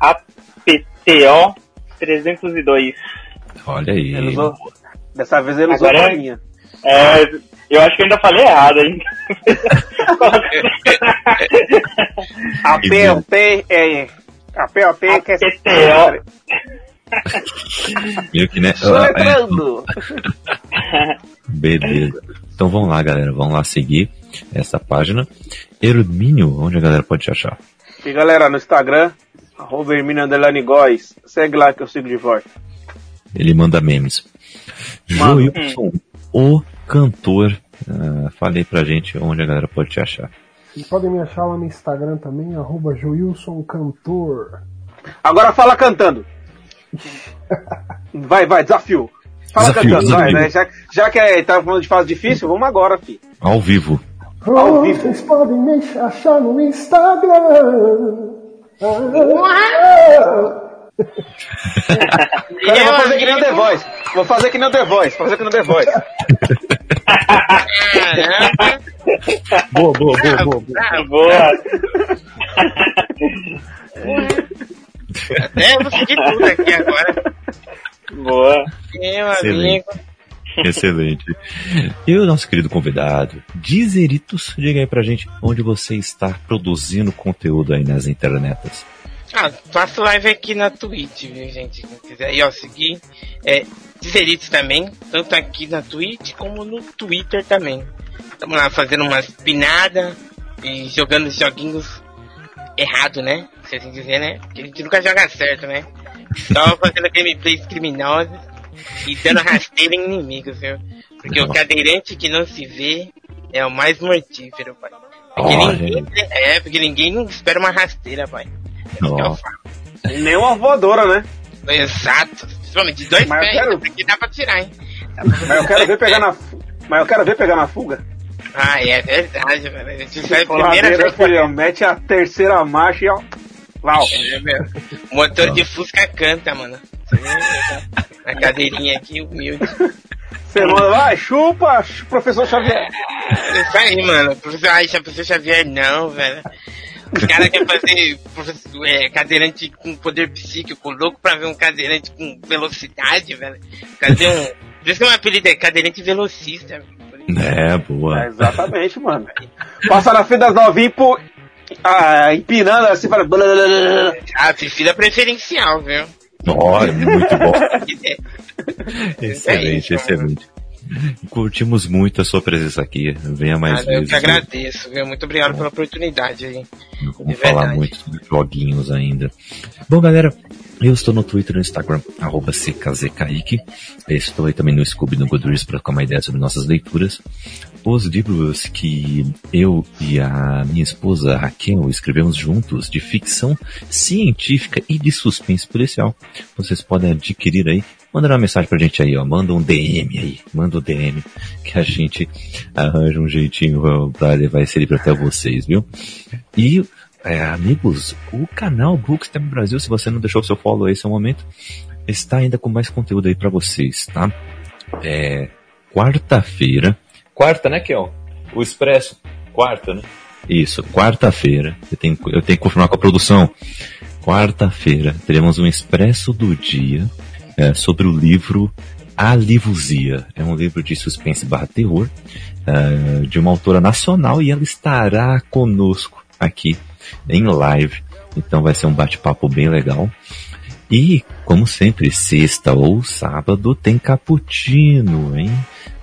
APTO 302. Olha aí. Usou, dessa vez ele usou Agora, a minha. É, eu acho que eu ainda falei errado ainda. a POP é. A POP que é. Meio que, né? Soletrando! Beleza. Então vamos lá, galera. Vamos lá seguir essa página. Hermínio, onde a galera pode te achar? E galera, no Instagram, arroba Hermínio Underline Góis. Segue lá que eu sigo de volta. Ele manda memes. Joilson, o cantor. Uh, falei pra gente onde a galera pode te achar. E podem me achar lá no Instagram também, arroba Joilson Cantor. Agora fala cantando. vai, vai, desafio. Fala desafio, cantando, desafio. vai, né? Já, já que é, tá falando de fase difícil, vamos agora, fi. Ao vivo. Ao vivo. Vocês podem me achar no Instagram. Cara, eu vou fazer que nem o The Voice. Vou fazer que nem o The Voice. Vou fazer que nem o The Voice. boa, boa, boa, boa. Boa. boa. Até eu vou seguir tudo aqui agora. Boa. Meu amigo. Excelente. E o nosso querido convidado, Dizeritos, diga aí pra gente onde você está produzindo conteúdo aí nas internetas. Ah, faço live aqui na Twitch, viu, gente? Quem quiser aí, ó, seguir. É, Dizeritos também, tanto aqui na Twitch como no Twitter também. Estamos lá fazendo umas pinadas e jogando joguinhos errado, né? Se assim dizer, né? Porque a gente nunca joga certo, né? Só fazendo gameplays criminosas e dando rasteira em inimigos, viu? Porque o cadeirante que não se vê é o mais mortífero, pai. Porque oh, ninguém, é, porque ninguém espera uma rasteira, pai. É Nem uma voadora, né? Exato. Principalmente de dois Mas pés, quero... porque dá pra tirar, hein? Mas eu quero ver pegar na. Mas eu quero ver pegar na fuga. Ah, é verdade, velho. A gente vai primeira vez. Filho, mete a terceira marcha e ó. Lau. É, meu. O motor de Fusca canta, mano. A cadeirinha aqui, humilde. Você manda, vai, chupa, professor Xavier. Isso aí, mano. Professor, ai, professor Xavier não, velho. Os caras querem fazer professor, é, cadeirante com poder psíquico louco pra ver um cadeirante com velocidade, velho. Cadê um. Por isso que é um apelido é cadeirante velocista, velho. É, boa. É, exatamente, mano. Passa na frente das novinhas por, ah, empinando assim, fala. Ah, fila preferencial, viu? Olha, muito bom. excelente, é isso, excelente. Curtimos muito a sua presença aqui. Venha mais eu vezes. que agradeço, viu? Muito obrigado pela oportunidade aí. Vamos De falar verdade. muito sobre joguinhos ainda. Bom, galera, eu estou no Twitter e no Instagram, arroba CKZKaique. Estou aí também no Scooby no Goodreads para trocar uma ideia sobre nossas leituras. Os livros que eu e a minha esposa Raquel escrevemos juntos de ficção científica e de suspense policial. Vocês podem adquirir aí. Manda uma mensagem pra gente aí, ó. Manda um DM aí. Manda um DM que a gente arranja um jeitinho pra levar esse livro até vocês, viu? E é, amigos, o canal Bookstep Brasil, se você não deixou o seu follow aí, esse é o momento, está ainda com mais conteúdo aí pra vocês, tá? É, quarta-feira. Quarta, né, Kel? O Expresso. Quarta, né? Isso, quarta-feira. Eu tenho, eu tenho que confirmar com a produção. Quarta-feira teremos um Expresso do Dia é, sobre o livro A Livuzia. É um livro de suspense barra terror é, de uma autora nacional e ela estará conosco aqui em live. Então vai ser um bate-papo bem legal. E, como sempre, sexta ou sábado tem cappuccino, hein?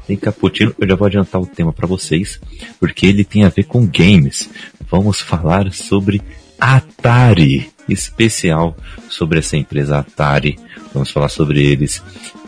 Tem cappuccino. Eu já vou adiantar o tema para vocês, porque ele tem a ver com games. Vamos falar sobre Atari, especial sobre essa empresa Atari. Vamos falar sobre eles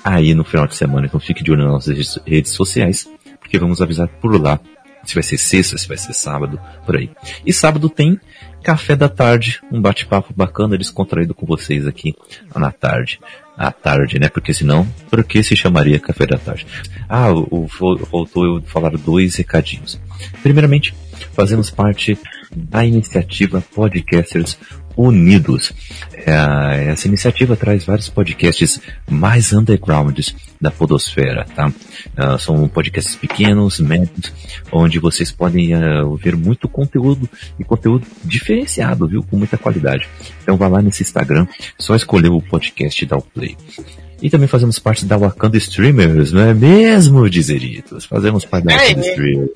aí no final de semana. Então fique de olho nas nossas redes sociais, porque vamos avisar por lá se vai ser sexta, se vai ser sábado, por aí. E sábado tem café da tarde, um bate-papo bacana, descontraído com vocês aqui na tarde. À tarde, né? Porque senão, por que se chamaria café da tarde? Ah, o, faltou eu falar dois recadinhos. Primeiramente, fazemos parte da iniciativa Podcasters Unidos. É, essa iniciativa traz vários podcasts mais undergrounds da podosfera, tá? Uh, são podcasts pequenos, médios, onde vocês podem uh, ver muito conteúdo e conteúdo diferenciado, viu? Com muita qualidade. Então vá lá nesse Instagram, só escolher o podcast e dar o play. E também fazemos parte da Wakanda Streamers, não é mesmo, Dizeritos? Fazemos parte da Wakanda É, Streamers.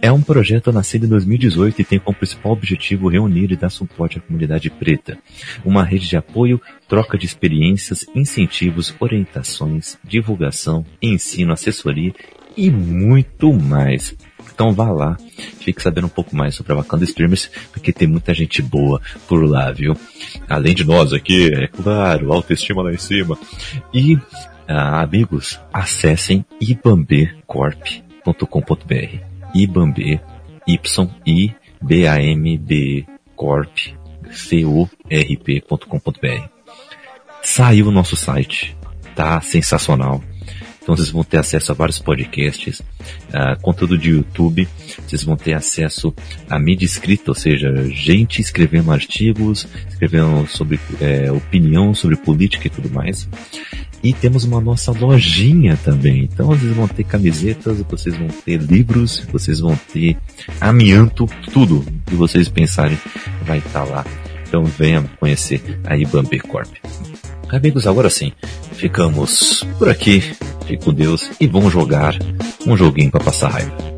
É um projeto nascido em 2018 e tem como principal objetivo reunir e dar suporte à comunidade preta. Uma rede de apoio, troca de experiências, incentivos, orientações, divulgação, ensino, assessoria e muito mais. Então vá lá, fique sabendo um pouco mais sobre a Wakanda Streamers, porque tem muita gente boa por lá, viu? Além de nós aqui, é claro, autoestima lá em cima. E, ah, amigos, acessem ibambecorp.com.br Ibambe, Y-I-B-A-M-B Corp, C-O-R-P.com.br. Saiu o nosso site, tá sensacional. Então vocês vão ter acesso a vários podcasts, conteúdo de YouTube, vocês vão ter acesso a mídia escrita, ou seja, gente escrevendo artigos, escrevendo sobre é, opinião sobre política e tudo mais. E temos uma nossa lojinha também. Então vocês vão ter camisetas, vocês vão ter livros, vocês vão ter amianto, tudo que vocês pensarem vai estar lá. Então venham conhecer a Ibambe Corp. Amigos, agora sim, ficamos por aqui. Fique com Deus e vamos jogar um joguinho para passar raiva.